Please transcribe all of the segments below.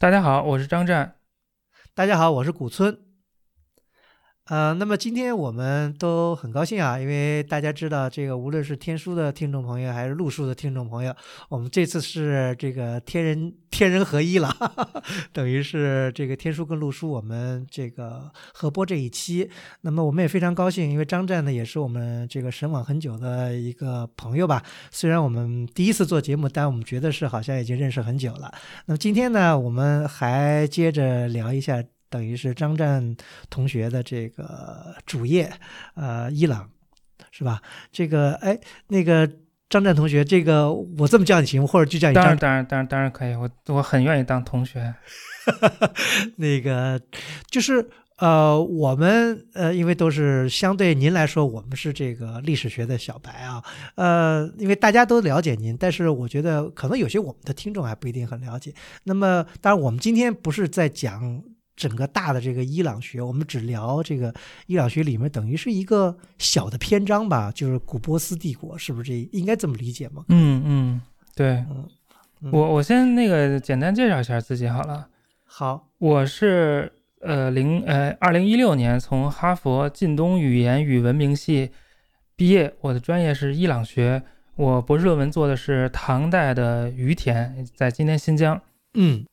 大家好，我是张湛。大家好，我是古村。呃，那么今天我们都很高兴啊，因为大家知道，这个无论是天书的听众朋友，还是路书的听众朋友，我们这次是这个天人天人合一了，哈 哈等于是这个天书跟路书我们这个合播这一期。那么我们也非常高兴，因为张湛呢也是我们这个神往很久的一个朋友吧。虽然我们第一次做节目，但我们觉得是好像已经认识很久了。那么今天呢，我们还接着聊一下。等于是张湛同学的这个主业，呃，伊朗，是吧？这个，哎，那个张湛同学，这个我这么叫你行，或者就叫你张？当然，当然，当然，当然可以。我我很愿意当同学。那个就是呃，我们呃，因为都是相对您来说，我们是这个历史学的小白啊。呃，因为大家都了解您，但是我觉得可能有些我们的听众还不一定很了解。那么，当然，我们今天不是在讲。整个大的这个伊朗学，我们只聊这个伊朗学里面，等于是一个小的篇章吧，就是古波斯帝国，是不是这应该这么理解吗？嗯嗯，对，我我先那个简单介绍一下自己好了。好，我是呃零呃二零一六年从哈佛近东语言与文明系毕业，我的专业是伊朗学，我博士论文做的是唐代的于田，在今天新疆。嗯。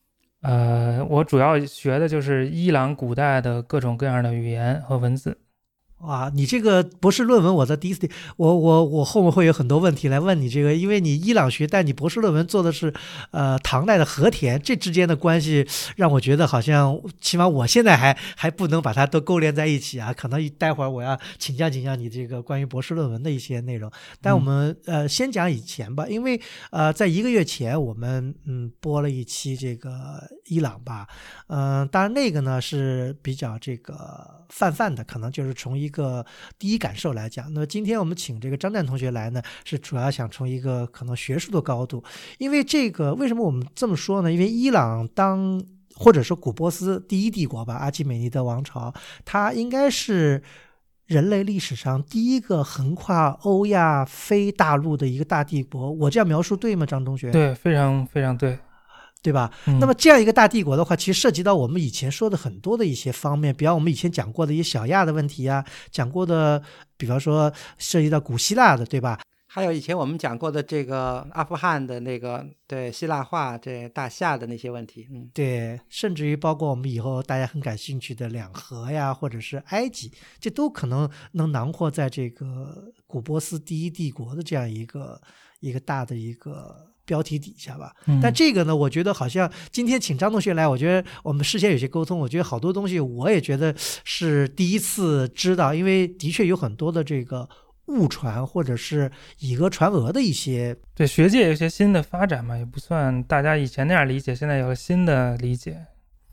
呃，我主要学的就是伊朗古代的各种各样的语言和文字。哇，你这个博士论文，我在第一次，我我我后面会有很多问题来问你这个，因为你伊朗学，但你博士论文做的是，呃，唐代的和田，这之间的关系让我觉得好像，起码我现在还还不能把它都勾连在一起啊。可能待会儿我要请教请教你这个关于博士论文的一些内容。但我们呃先讲以前吧，因为呃在一个月前我们嗯播了一期这个伊朗吧，嗯，当然那个呢是比较这个泛泛的，可能就是从一。一个第一感受来讲，那么今天我们请这个张湛同学来呢，是主要想从一个可能学术的高度，因为这个为什么我们这么说呢？因为伊朗当或者说古波斯第一帝国吧，阿基美尼德王朝，它应该是人类历史上第一个横跨欧亚非大陆的一个大帝国。我这样描述对吗，张同学？对，非常非常对。对吧？那么这样一个大帝国的话，其实涉及到我们以前说的很多的一些方面，比方我们以前讲过的一些小亚的问题啊，讲过的，比方说涉及到古希腊的，对吧？还有以前我们讲过的这个阿富汗的那个对希腊化这大夏的那些问题，嗯，对，甚至于包括我们以后大家很感兴趣的两河呀，或者是埃及，这都可能能囊括在这个古波斯第一帝国的这样一个一个大的一个。标题底下吧，但这个呢，我觉得好像今天请张同学来，我觉得我们事先有些沟通，我觉得好多东西我也觉得是第一次知道，因为的确有很多的这个误传或者是以讹传讹的一些。对学界有些新的发展嘛，也不算大家以前那样理解，现在有了新的理解。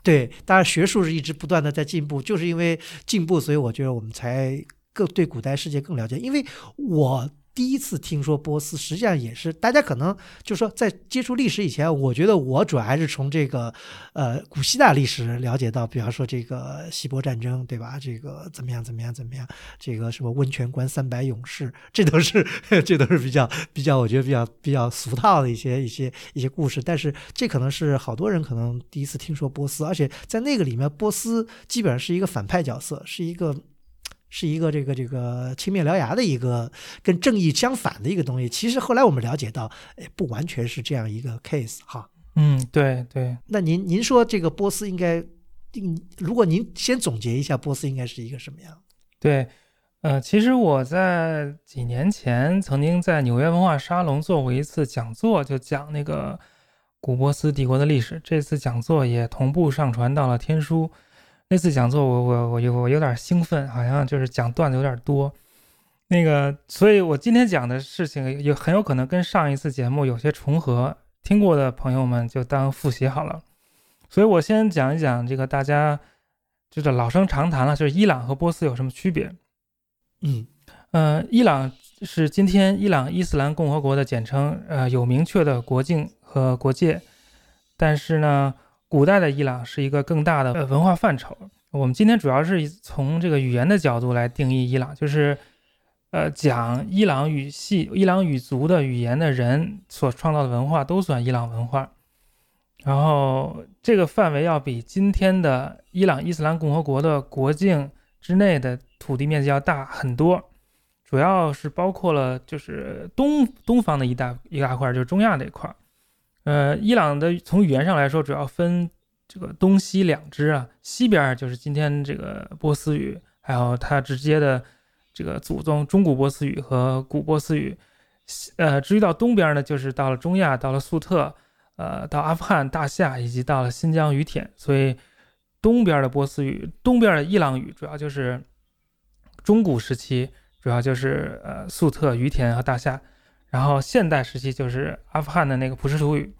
对，当然学术是一直不断的在进步，就是因为进步，所以我觉得我们才更对古代世界更了解，因为我。第一次听说波斯，实际上也是大家可能就是说，在接触历史以前，我觉得我主要还是从这个呃古希腊历史了解到，比方说这个希波战争，对吧？这个怎么样怎么样怎么样？这个什么温泉关三百勇士，这都是 这都是比较比较，我觉得比较比较俗套的一些一些一些故事。但是这可能是好多人可能第一次听说波斯，而且在那个里面，波斯基本上是一个反派角色，是一个。是一个这个这个青面獠牙的一个跟正义相反的一个东西。其实后来我们了解到，哎，不完全是这样一个 case 哈。嗯，对对。那您您说这个波斯应该，如果您先总结一下，波斯应该是一个什么样？对，呃，其实我在几年前曾经在纽约文化沙龙做过一次讲座，就讲那个古波斯帝国的历史。这次讲座也同步上传到了天书。那次讲座，我我我有我有点兴奋，好像就是讲段子有点多，那个，所以我今天讲的事情有很有可能跟上一次节目有些重合，听过的朋友们就当复习好了。所以我先讲一讲这个大家就是老生常谈了，就是伊朗和波斯有什么区别？嗯，呃，伊朗是今天伊朗伊斯兰共和国的简称，呃，有明确的国境和国界，但是呢。古代的伊朗是一个更大的文化范畴。我们今天主要是从这个语言的角度来定义伊朗，就是，呃，讲伊朗语系、伊朗语族的语言的人所创造的文化都算伊朗文化。然后这个范围要比今天的伊朗伊斯兰共和国的国境之内的土地面积要大很多，主要是包括了就是东东方的一大一大块，就是中亚这一块。呃，伊朗的从语言上来说，主要分这个东西两支啊，西边就是今天这个波斯语，还有它直接的这个祖宗中古波斯语和古波斯语。呃，至于到东边呢，就是到了中亚，到了粟特，呃，到阿富汗、大夏，以及到了新疆于田。所以，东边的波斯语，东边的伊朗语，主要就是中古时期，主要就是呃粟特、于田和大夏。然后现代时期就是阿富汗的那个普什图语，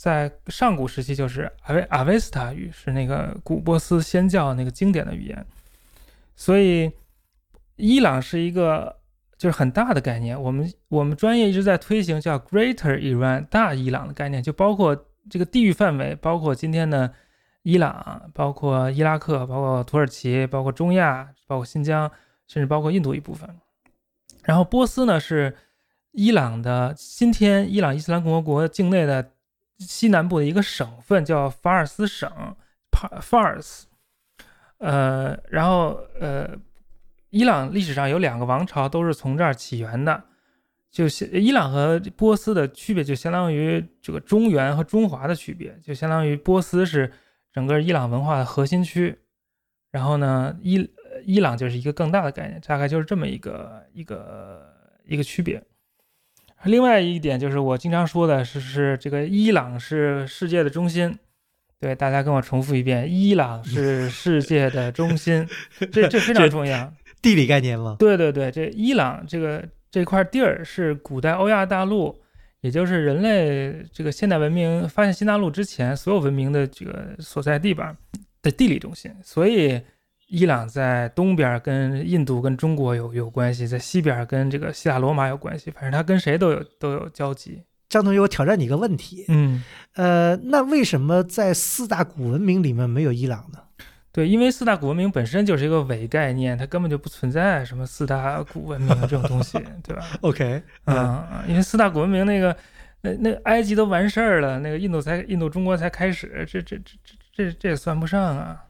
在上古时期就是阿维阿维斯塔语，是那个古波斯先教那个经典的语言。所以，伊朗是一个。就是很大的概念，我们我们专业一直在推行叫 Greater Iran 大伊朗的概念，就包括这个地域范围，包括今天的伊朗，包括伊拉克，包括土耳其，包括中亚，包括新疆，甚至包括印度一部分。然后波斯呢是伊朗的今天伊朗伊斯兰共和国境内的西南部的一个省份，叫法尔斯省 Fars。呃，然后呃。伊朗历史上有两个王朝都是从这儿起源的，就伊朗和波斯的区别就相当于这个中原和中华的区别，就相当于波斯是整个伊朗文化的核心区，然后呢，伊伊朗就是一个更大的概念，大概就是这么一个一个一个区别。另外一点就是我经常说的是，是这个伊朗是世界的中心，对大家跟我重复一遍，伊朗是 世界的中心，这这非常重要。地理概念吗？对对对，这伊朗这个这块地儿是古代欧亚大陆，也就是人类这个现代文明发现新大陆之前所有文明的这个所在地吧的地理中心。所以，伊朗在东边跟印度跟中国有有关系，在西边跟这个希腊罗马有关系，反正他跟谁都有都有交集。张同学，我挑战你一个问题，嗯，呃，那为什么在四大古文明里面没有伊朗呢？对，因为四大古文明本身就是一个伪概念，它根本就不存在什么四大古文明这种东西，对吧？OK，嗯，因为四大古文明那个，那那埃及都完事儿了，那个印度才印度中国才开始，这这这这这这也算不上啊，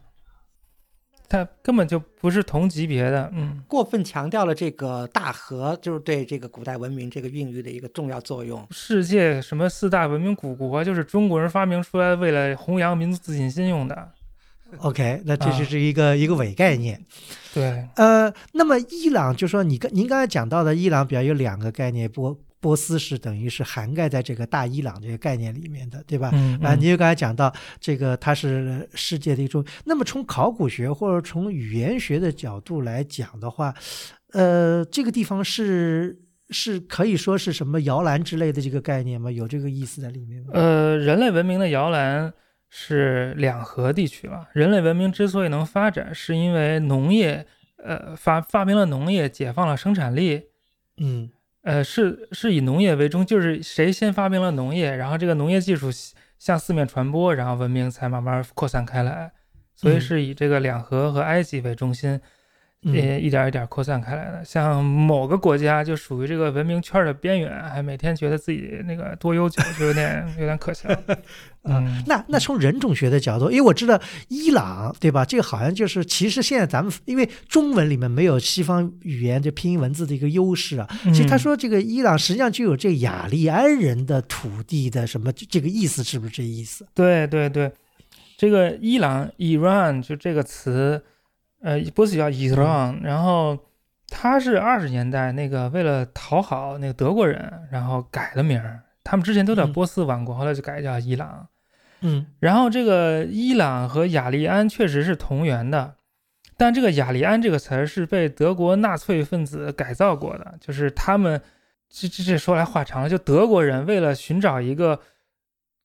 它根本就不是同级别的，嗯，过分强调了这个大河，就是对这个古代文明这个孕育的一个重要作用。世界什么四大文明古国，就是中国人发明出来为了弘扬民族自信心用的。OK，那这就是一个一个伪概念。对，呃，那么伊朗就说你跟您刚才讲到的伊朗，比较有两个概念，波波斯是等于是涵盖在这个大伊朗这个概念里面的，对吧？啊，你就刚才讲到这个它是世界的一种。那么从考古学或者从语言学的角度来讲的话，呃，这个地方是是可以说是什么摇篮之类的这个概念吗？有这个意思在里面吗？呃，人类文明的摇篮。是两河地区了。人类文明之所以能发展，是因为农业，呃，发发明了农业，解放了生产力。嗯，呃，是是以农业为中，就是谁先发明了农业，然后这个农业技术向四面传播，然后文明才慢慢扩散开来。所以是以这个两河和埃及为中心。也一点一点扩散开来的，像某个国家就属于这个文明圈的边缘，还每天觉得自己那个多悠久，就有点 有点可笑。嗯，那那从人种学的角度，因为我知道伊朗对吧？这个好像就是其实现在咱们因为中文里面没有西方语言这拼音文字的一个优势啊。其实他说这个伊朗实际上就有这雅利安人的土地的什么这个意思，是不是这意思？对对对，这个伊朗 Iran 就这个词。呃，波斯叫伊朗，然后他是二十年代那个为了讨好那个德国人，然后改了名儿。他们之前都叫波斯王国，后来就改叫伊朗。嗯，然后这个伊朗和雅利安确实是同源的，但这个雅利安这个词儿是被德国纳粹分子改造过的，就是他们这这这说来话长了，就德国人为了寻找一个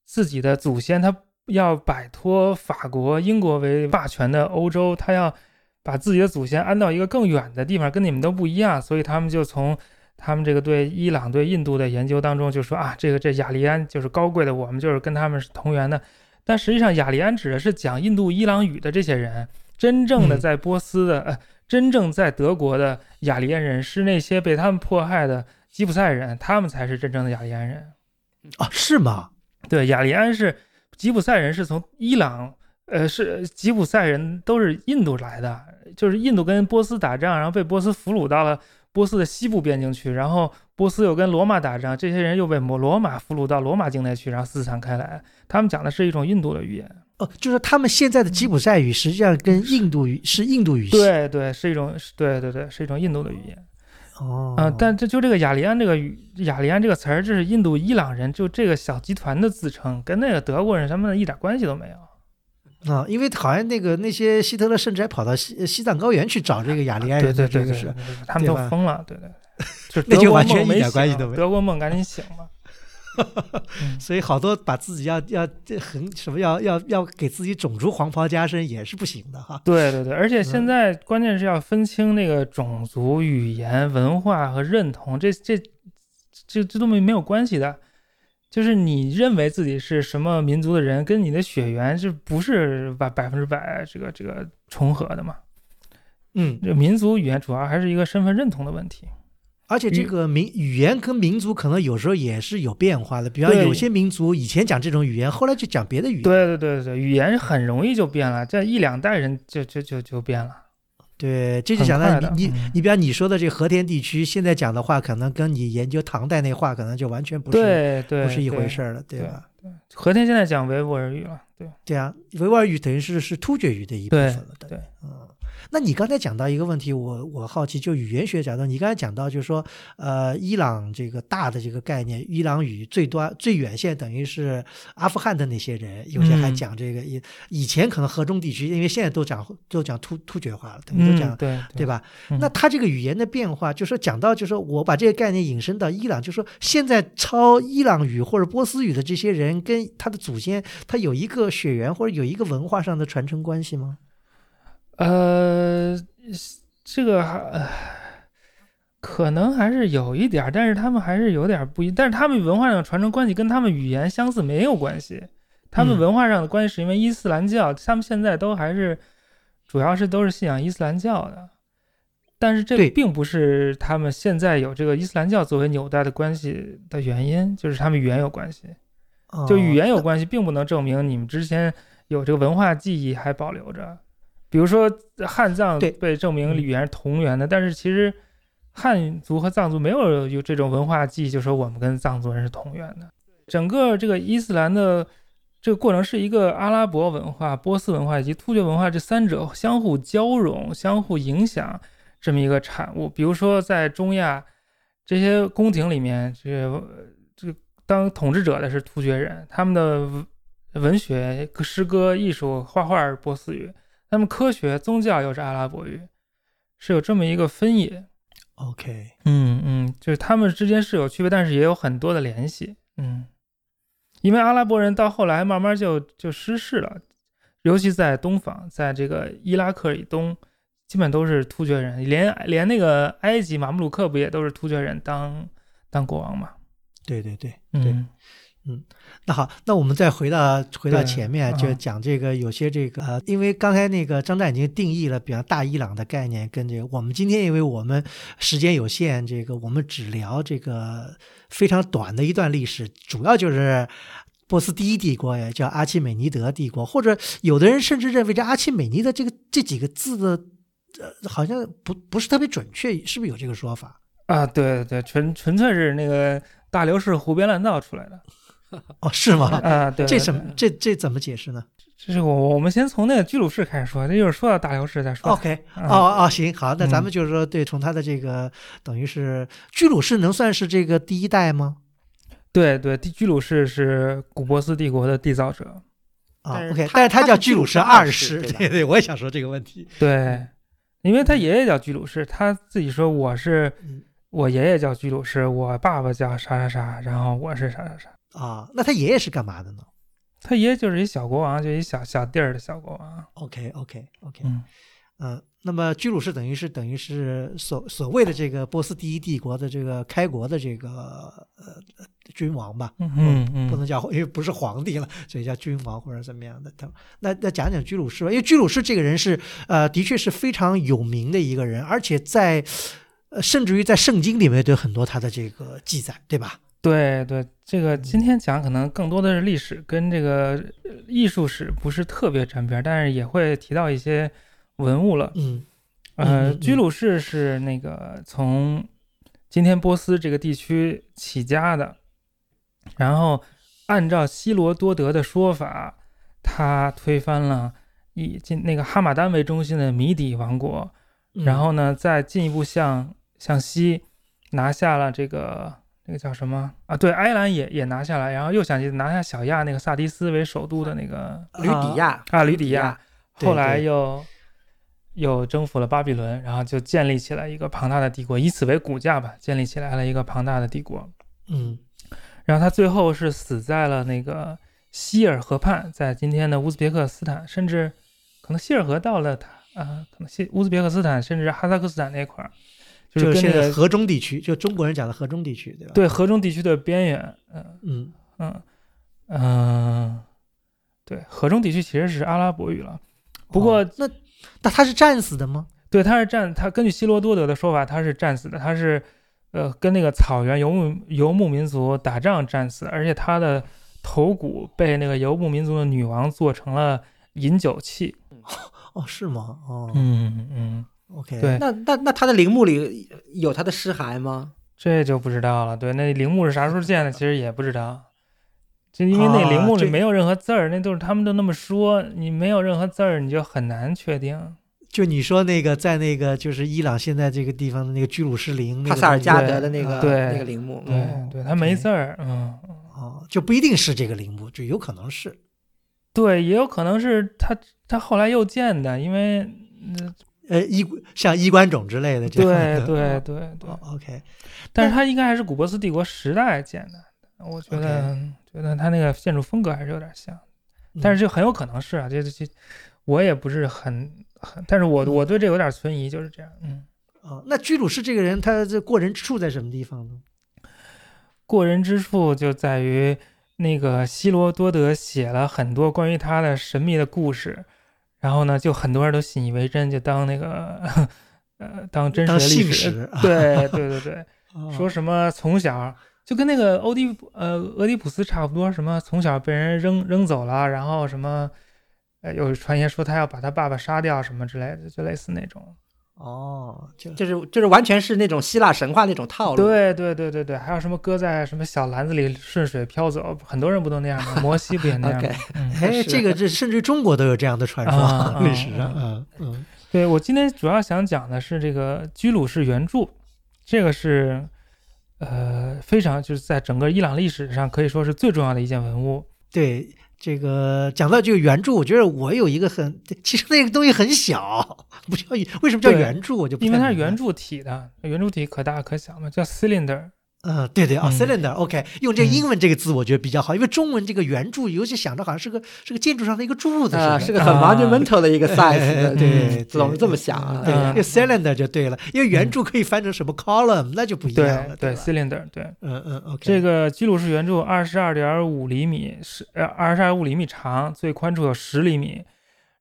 自己的祖先，他要摆脱法国、英国为霸权的欧洲，他要。把自己的祖先安到一个更远的地方，跟你们都不一样，所以他们就从他们这个对伊朗、对印度的研究当中就说啊，这个这雅利安就是高贵的，我们就是跟他们是同源的。但实际上，雅利安指的是讲印度伊朗语的这些人，真正的在波斯的，呃，真正在德国的雅利安人是那些被他们迫害的吉普赛人，他们才是真正的雅利安人。啊，是吗？对，雅利安是。吉普赛人是从伊朗，呃，是吉普赛人都是印度来的，就是印度跟波斯打仗，然后被波斯俘虏到了波斯的西部边境去，然后波斯又跟罗马打仗，这些人又被摩罗马俘虏到罗马境内去，然后四散开来。他们讲的是一种印度的语言。哦，就是他们现在的吉普赛语实际上跟印度语是印度语系。对对，是一种，对对对，是一种印度的语言。哦，啊，但这就这个雅利安这个语，雅利安这个词儿，这是印度伊朗人就这个小集团的自称，跟那个德国人他们一点关系都没有。啊，因为好像那个那些希特勒甚至还跑到西西藏高原去找这个雅利安人，对对对对，是，他们都疯了，对对，就那就完全一点关系都没有。德国梦赶紧醒吧。所以好多把自己要要这很什么要要要给自己种族黄袍加身也是不行的哈。对对对，而且现在关键是要分清那个种族、语言、文化和认同，这这这这都没没有关系的。就是你认为自己是什么民族的人，跟你的血缘是不是百百分之百这个这个重合的嘛？嗯，这民族语言主要还是一个身份认同的问题。而且这个民语言跟民族可能有时候也是有变化的，比方有些民族以前讲这种语言，后来就讲别的语言。对对对对，语言很容易就变了，这一两代人就就就就变了。对，这就讲到你你你，比方你说的这个和田地区，现在讲的话，可能跟你研究唐代那话，可能就完全不是对对不是一回事了，对吧？对，和田现在讲维吾尔语了，对对啊，维吾尔语等于是是突厥语的一部分了，对，嗯。那你刚才讲到一个问题，我我好奇，就语言学角度，你刚才讲到就是说，呃，伊朗这个大的这个概念，伊朗语最端最远现等于是阿富汗的那些人，有些还讲这个以以前可能河中地区，因为现在都讲都讲突突厥话了，等于都讲对对吧？那他这个语言的变化，就说讲到就说我把这个概念引申到伊朗，就说现在抄伊朗语或者波斯语的这些人，跟他的祖先他有一个血缘或者有一个文化上的传承关系吗？呃，这个还可能还是有一点，但是他们还是有点不一，但是他们文化上的传承关系跟他们语言相似没有关系，他们文化上的关系是因为伊斯兰教，他们现在都还是主要是都是信仰伊斯兰教的，但是这并不是他们现在有这个伊斯兰教作为纽带的关系的原因，就是他们语言有关系，就语言有关系，并不能证明你们之前有这个文化记忆还保留着。比如说汉藏被证明语言是同源的，但是其实汉族和藏族没有有这种文化记忆，就说我们跟藏族人是同源的。整个这个伊斯兰的这个过程是一个阿拉伯文化、波斯文化以及突厥文化这三者相互交融、相互影响这么一个产物。比如说在中亚这些宫廷里面，这这当统治者的是突厥人，他们的文学、诗歌、艺术、画画波斯语。那么科学、宗教又是阿拉伯语，是有这么一个分野。OK，嗯嗯，就是他们之间是有区别，但是也有很多的联系。嗯，因为阿拉伯人到后来慢慢就就失势了，尤其在东方，在这个伊拉克以东，基本都是突厥人，连连那个埃及马穆鲁克不也都是突厥人当当国王嘛？对对对，嗯。嗯，那好，那我们再回到回到前面，就讲这个有些这个呃，因为刚才那个张湛已经定义了，比方大伊朗的概念，跟这个我们今天因为我们时间有限，这个我们只聊这个非常短的一段历史，主要就是波斯第一帝国，也叫阿契美尼德帝国，或者有的人甚至认为这阿契美尼德这个这几个字的呃，好像不不是特别准确，是不是有这个说法啊？对对，纯纯粹是那个大流士胡编乱造出来的。哦，是吗？啊，对，这怎么这这怎么解释呢？就是我我们先从那个居鲁士开始说，那就是说到大流士再说。OK，哦哦，行，好，那咱们就是说，对，从他的这个等于是居鲁士能算是这个第一代吗？对对，居鲁士是古波斯帝国的缔造者啊。OK，但是他叫居鲁士二世，对对，我也想说这个问题。对，因为他爷爷叫居鲁士，他自己说我是我爷爷叫居鲁士，我爸爸叫啥啥啥，然后我是啥啥啥。啊，那他爷爷是干嘛的呢？他爷爷就是一小国王，就一小小地儿的小国王。OK，OK，OK，嗯，呃，那么居鲁士等于是等于是所所谓的这个波斯第一帝国的这个开国的这个呃君王吧？嗯嗯，不能叫因为不是皇帝了，所以叫君王或者怎么样的。他那那讲讲居鲁士吧，因为居鲁士这个人是呃的确是非常有名的一个人，而且在呃甚至于在圣经里面都有很多他的这个记载，对吧？对对，这个今天讲可能更多的是历史，跟这个呃艺术史不是特别沾边儿，但是也会提到一些文物了。嗯。嗯呃，嗯。居鲁士是那个从今天波斯这个地区起家的，然后按照希罗多德的说法，他推翻了以今那个哈马丹为中心的米底王国，嗯。然后呢，再进一步向向西拿下了这个那个叫什么啊？对，埃兰也也拿下来，然后又想去拿下小亚那个萨迪斯为首都的那个吕底亚啊吕底亚，对后来又又征服了巴比伦，然后就建立起来一个庞大的帝国，以此为骨架吧，建立起来了一个庞大的帝国。嗯然后他最后是死在了那个希尔河畔，在今天的乌兹别克斯坦，甚至可能希尔河到了他啊、可能西乌兹别克斯坦，甚至哈萨克斯坦那块儿，就是跟那个现在河中地区，就中国人讲的河中地区，对吧？，对河中地区的边缘，嗯嗯嗯嗯，对，河中地区其实是阿拉伯语了，不过哦那那他是战死的吗？对，他是战，他根据希罗多德的说法，他是战死的，他是呃跟那个草原游牧游牧民族打仗战死，而且他的头骨被那个游牧民族的女王做成了饮酒器。哦，是吗？哦、嗯嗯，o k 对那那那他的陵墓里有他的尸骸吗？这就不知道了。对，那陵墓是啥时候建的，其实也不知道。就因为那陵墓里没有任何字儿，那都是他们都那么说，你没有任何字儿，你就很难确定。就你说那个在那个就是伊朗现在这个地方的那个居鲁士陵，帕萨尔加德的那个对那个陵墓，对嗯对，他没字儿，嗯。哦，就不一定是这个陵墓，就有可能是。对，也有可能是他他后来又建的，因为嗯呃，衣像衣冠冢之类的这样对的。对对对哦，，OK，但是他应该还是古波斯帝国时代建的，我觉得觉得他那个建筑风格还是有点像，但是就很有可能是啊，这这我也不是很很，但是我我对这有点存疑，就是这样，嗯，哦，那居鲁士这个人，他这过人之处在什么地方呢？过人之处就在于那个希罗多德写了很多关于他的神秘的故事，然后呢，就很多人都信以为真，就当那个呃当真实的历史，对对 对对。哦说什么从小就跟那个欧迪呃俄狄浦斯差不多，什么从小被人扔扔走了，然后什么呃有传言说他要把他爸爸杀掉什么之类的，就类似那种。哦，就就是就是完全是那种希腊神话那种套路。对对对对对，还有什么搁在什么小篮子里顺水漂走，很多人不都那样吗？摩西不也那样吗 这个这甚至中国都有这样的传说，啊历史上，啊嗯嗯对我今天主要想讲的是这个居鲁士原著，这个是呃非常就是在整个伊朗历史上可以说是最重要的一件文物。对。这个讲到这个原著，我觉得我有一个很，其实那个东西很小，不叫为什么叫对原著，我就不因为太明白它是圆柱体的，圆柱体可大可小嘛，叫 cylinder。嗯，对对啊、嗯。c y l i n d e r o k 用这英文这个字我觉得比较好，因为中文这个圆柱，尤其想着好像是个是个建筑上的一个柱子似的，啊，是个很啊。monumental 的一个 size 的，对嗯总是这么想啊。这个 cylinder 就对了，因为圆柱可以翻成什么 column，那就不一样了，对？，cylinder 对。嗯嗯，OK，这个基鲁士圆柱二十二点五厘米，是呃二十二五厘米长，最宽处有十厘米，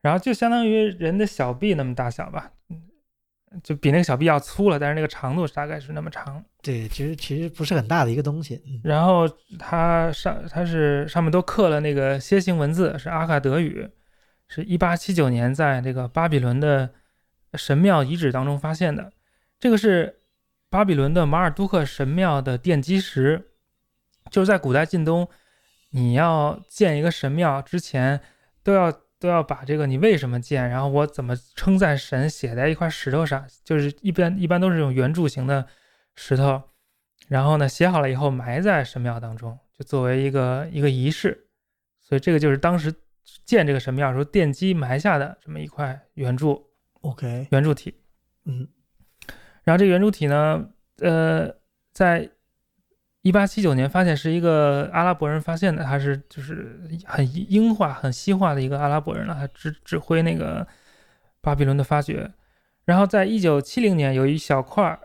然后就相当于人的小臂那么大小吧，嗯就比那个小臂要粗了，但是那个长度大概是那么长。对，其实其实不是很大的一个东西，嗯然后它上它是上面都刻了那个楔形文字，是阿卡德语，是一八七九年在这个巴比伦的神庙遗址当中发现的。这个是巴比伦的马尔都克神庙的奠基石，就是在古代近东，你要建一个神庙之前，都要都要把这个你为什么建，然后我怎么称赞神写在一块石头上，就是一般一般都是这种圆柱形的石头，然后呢写好了以后埋在神庙当中，就作为一个一个仪式，所以这个就是当时建这个神庙的时候奠基埋下的这么一块圆柱，OK，圆柱体。嗯。然后这个圆柱体呢，呃，在一八七九年发现是一个阿拉伯人发现的，他是就是很英化、很西化的一个阿拉伯人了，他指指挥那个巴比伦的发掘。然后在一九七零年有一小块儿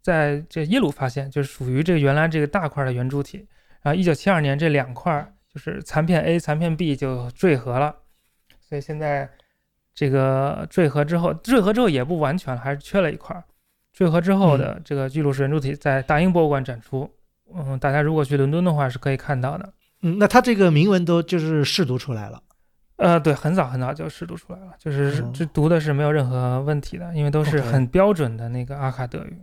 在这耶鲁发现，就是属于这个原来这个大块的圆柱体。然后一九七二年这两块儿就是残片 A、残片 B 就坠合了，所以现在这个坠合之后，坠合之后也不完全了，还是缺了一块儿。坠合之后的这个巨鹿式圆柱体在大英博物馆展出，嗯，大家如果去伦敦的话是可以看到的。嗯，那它这个铭文都就是试读出来了。呃，对，很早很早就试读出来了，就是哦这读的是没有任何问题的，因为都是很标准的那个阿卡德语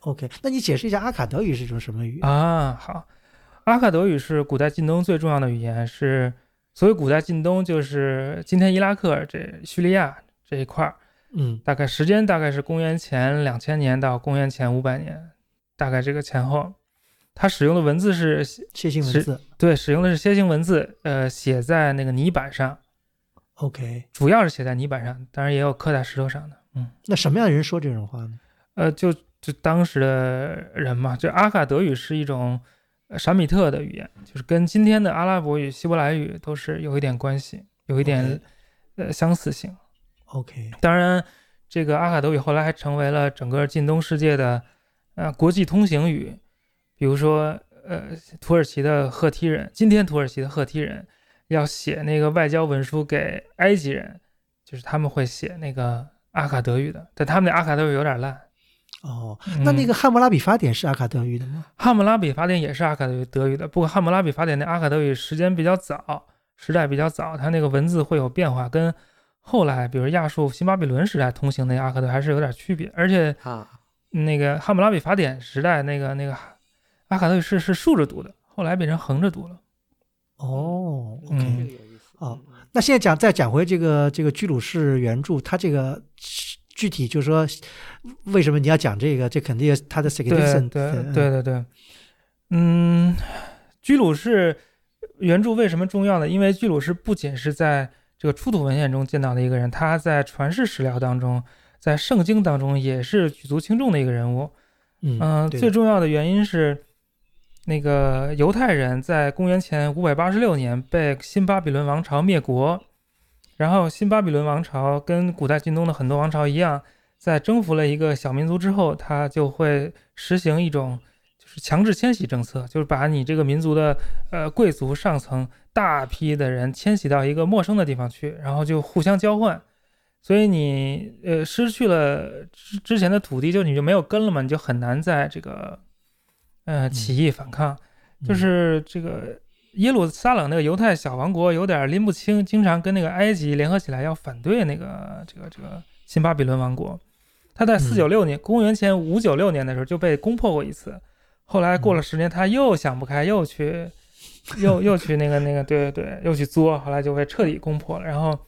OK，那你解释一下阿卡德语是一种什么语言？啊。好，阿卡德语是古代近东最重要的语言，是所谓古代近东就是今天伊拉克这叙利亚这一块儿，嗯大概时间大概是公元前两千年到公元前五百年，大概这个前后。它使用的文字是楔形文字。对，使用的是楔形文字，呃，写在那个泥板上，OK，主要是写在泥板上，当然也有刻在石头上的。嗯，那什么样的人说这种话呢？呃，就就当时的人嘛，就阿卡德语是一种呃闪米特的语言，就是跟今天的阿拉伯语、希伯来语都是有一点关系，有一点呃相似性。OK，当然，这个阿卡德语后来还成为了整个近东世界的呃国际通行语，比如说呃土耳其的赫梯人，今天土耳其的赫梯人要写那个外交文书给埃及人，就是他们会写那个阿卡德语的，但他们的阿卡德语有点烂。哦，那那嗯个汉谟拉比法典是阿卡德语的吗？汉谟拉比法典也是阿卡德语德语的，不过汉谟拉比法典那阿卡德语时间比较早，时代比较早，它那个文字会有变化，跟后来比如亚述、新巴比伦时代通行的阿卡德还是有点区别。而且啊，那个汉谟拉比法典时代那个那个阿卡德语是是竖着读的，后来变成横着读了。哦，OK，、嗯这个有意思。那现在讲再讲回这个这个居鲁士原著，它这个具体就是说为什么你要讲这个？这肯定它的 s i g n i 对对对对对，嗯，居鲁士原著为什么重要呢？因为居鲁士不仅是在这个出土文献中见到的一个人，他在传世史料当中，在圣经当中也是举足轻重的一个人物。嗯最重要的原因是，那个犹太人在公元前五百八十六年被新巴比伦王朝灭国，然后新巴比伦王朝跟古代近东的很多王朝一样，在征服了一个小民族之后，他就会实行一种就是强制迁徙政策，就是把你这个民族的呃贵族上层大批的人迁徙到一个陌生的地方去，然后就互相交换。所以你呃失去了之之前的土地，就你就没有根了嘛，你就很难在这个呃起义反抗。就嗯。是这个耶路撒冷那个犹太小王国有点拎不清，经常跟那个埃及联合起来要反对那个这个这个新巴比伦王国。他在四九六年，公元前五九六年的时候就被攻破过一次，后来过了十年，他又想不开，又去又又去那个那个对对对，又去作，后来就被彻底攻破了。然后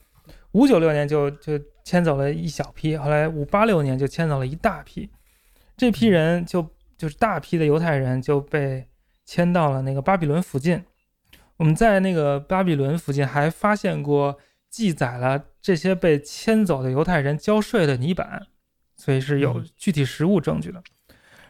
五九六年就就迁走了一小批，后来五八六年就迁走了一大批，这批人就就是大批的犹太人就被迁到了那个巴比伦附近。我们在那个巴比伦附近还发现过记载了这些被迁走的犹太人交税的泥板，所以是有嗯具体实物证据的。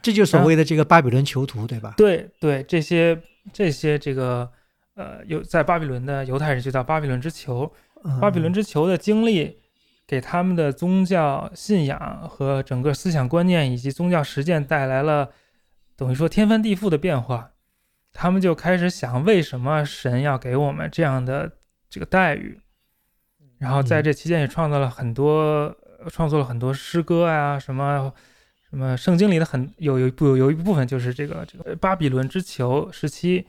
这就所谓的这个巴比伦囚徒，对吧？对对，这些这些这个呃有在巴比伦的犹太人就叫巴比伦之囚，嗯巴比伦之囚的经历，给他们的宗教信仰和整个思想观念以及宗教实践带来了等于说天翻地覆的变化。他们就开始想，为什么神要给我们这样的这个待遇？然后在嗯这期间也创造了很多，呃创作了很多诗歌啊，什么什么圣经里的很有有一部有一部分就是这个这个巴比伦之囚时期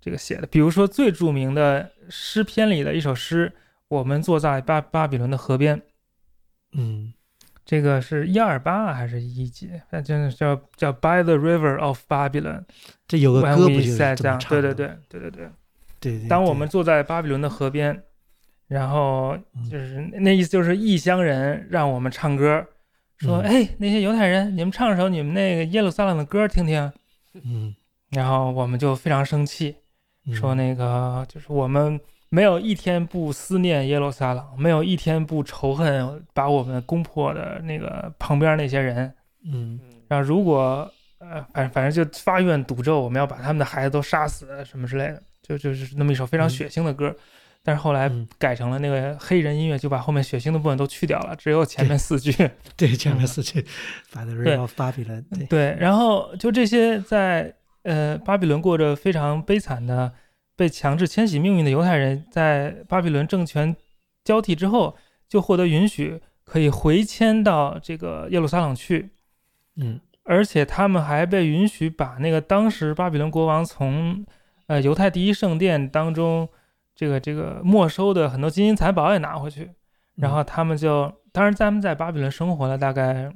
这个写的，比如说最著名的诗篇里的一首诗，我们坐在巴巴比伦的河边，嗯这个是一二八还是一几？反正叫叫 By the River of Babylon。这有个歌不就是这样对对对对对对。对对。当我们坐在巴比伦的河边，然后嗯就是那意思就是异乡人让我们唱歌，说嗯哎那些犹太人，你们唱首你们那个耶路撒冷的歌听听。嗯然后我们就非常生气，嗯说那个就是我们没有一天不思念耶路撒冷，没有一天不仇恨把我们攻破的那个旁边那些人。嗯然后如果呃，反正反正就发愿赌咒，我们要把他们的孩子都杀死什么之类的，就就是那么一首非常嗯血腥的歌。但是后来嗯改成了那个黑人音乐，就把后面血腥的部分都去掉了，只有前面四句。对，前面嗯四句对，对，然后就这些在呃巴比伦过着非常悲惨的被强制迁徙命运的犹太人，在巴比伦政权交替之后，就获得允许可以回迁到这个耶路撒冷去。嗯而且他们还被允许把那个当时巴比伦国王从呃犹太第一圣殿当中这个这个没收的很多金银财宝也拿回去，然后他们就当然他们在巴比伦生活了大概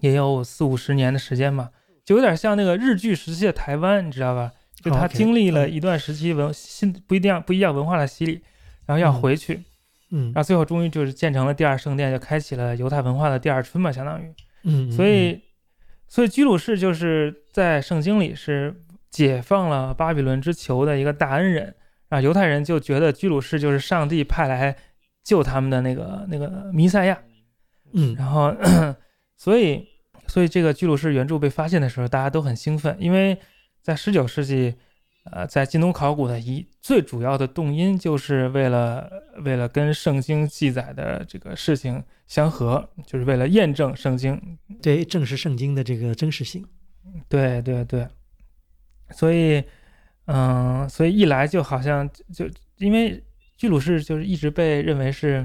也有四五十年的时间嘛，就有点像那个日据时期的台湾，你知道吧？就他经历了嗯。一段时期文新不一样不一样文化的洗礼，然后要嗯。回去，嗯。然后最后终于就是建成了第二圣殿，就开启了犹太文化的第二春嘛，相当于。嗯，所以，所以居鲁士就是在圣经里是解放了巴比伦之囚的一个大恩人，啊，犹太人就觉得居鲁士就是上帝派来救他们的那个那个弥赛亚，嗯。然后，所以，所以这个居鲁士原著被发现的时候，大家都很兴奋，因为在十九世纪，呃，在京东考古的一最主要的动因，就是为了为了跟圣经记载的这个事情相合，就是为了验证圣经。对证实圣经的这个真实性。对对对，所以，嗯，所以一来就好像就因为居鲁士就是一直被认为是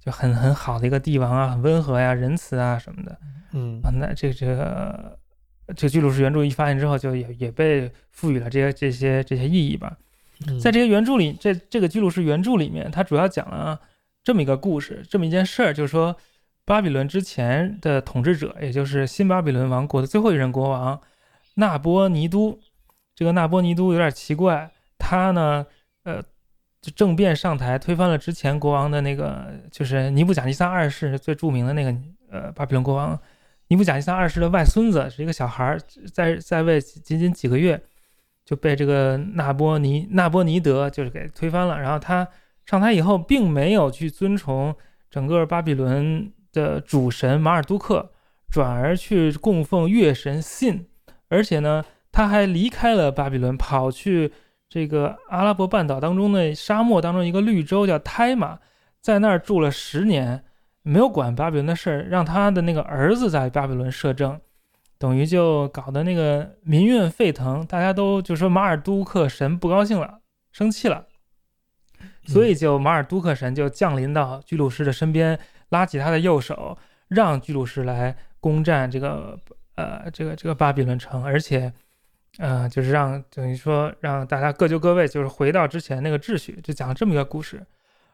就很很好的一个帝王啊，很温和呀、仁慈啊什么的。嗯啊，那这个这个这个居鲁士原著一发现之后，就也也被赋予了这些这些这些意义吧。嗯在这些原著里，这这个居鲁士原著里面，它主要讲了这么一个故事，这么一件事儿，就是说巴比伦之前的统治者，也就是新巴比伦王国的最后一任国王纳波尼都。这个纳波尼都有点奇怪，他呢，呃，就政变上台，推翻了之前国王的那个，就是尼布甲尼撒二世最著名的那个呃巴比伦国王。尼布甲尼撒二世的外孙子是一个小孩，在在位仅仅几个月，就被这个纳波尼纳波尼德就是给推翻了。然后他上台以后，并没有去遵从整个巴比伦的主神马尔都克，转而去供奉月神信，而且呢，他还离开了巴比伦，跑去这个阿拉伯半岛当中的沙漠当中一个绿洲叫胎马，在那儿住了十年。没有管巴比伦的事儿，让他的那个儿子在巴比伦摄政，等于就搞得那个民怨沸腾，大家都就说马尔都克神不高兴了，生气了，所以就马尔都克神就降临到居鲁士的身边，拉起他的右手，让居鲁士来攻占这个呃这个这个巴比伦城，而且呃就是让等于说让大家各就各位，就是回到之前那个秩序，就讲了这么一个故事。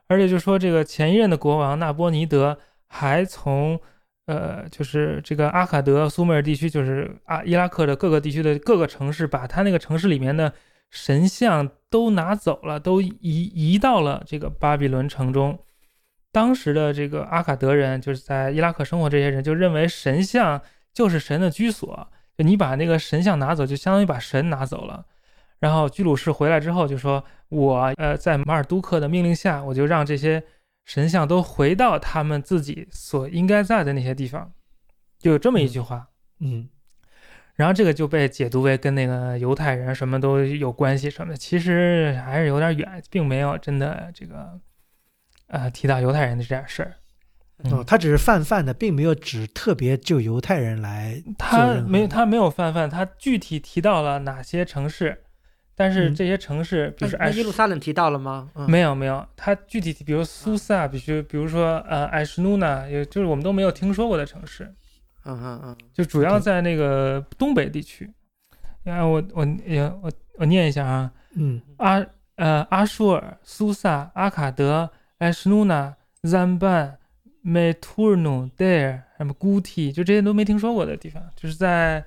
而且就说这个前一任的国王纳波尼德还从，呃，就是这个阿卡德、苏美尔地区，就是啊伊拉克的各个地区的各个城市，把他那个城市里面的神像都拿走了，都移移到了这个巴比伦城中。当时的这个阿卡德人，就是在伊拉克生活这些人，就认为神像就是神的居所，就你把那个神像拿走，就相当于把神拿走了。然后居鲁士回来之后就说：“我呃，在马尔都克的命令下，我就让这些神像都回到他们自己所应该在的那些地方。”就有这么一句话。嗯然后这个就被解读为跟那个犹太人什么都有关系什么的，其实还是有点远，并没有真的这个呃提到犹太人的这点事儿。嗯哦，他只是泛泛的，并没有只特别就犹太人来他没他没有泛泛，他具体提到了哪些城市，但是嗯。这些城市，比如说埃耶路撒冷提到了吗？嗯，没有没有，它具体比如苏萨，比如比如说呃艾什努纳，也就是我们都没有听说过的城市，嗯嗯嗯，就主要在那个东北地区。你看我我也我我念一下啊，嗯。阿呃阿舒尔、苏萨、阿卡德、艾什努纳、赞班、梅图尔努、戴尔，什么古提，就这些都没听说过的地方，就是在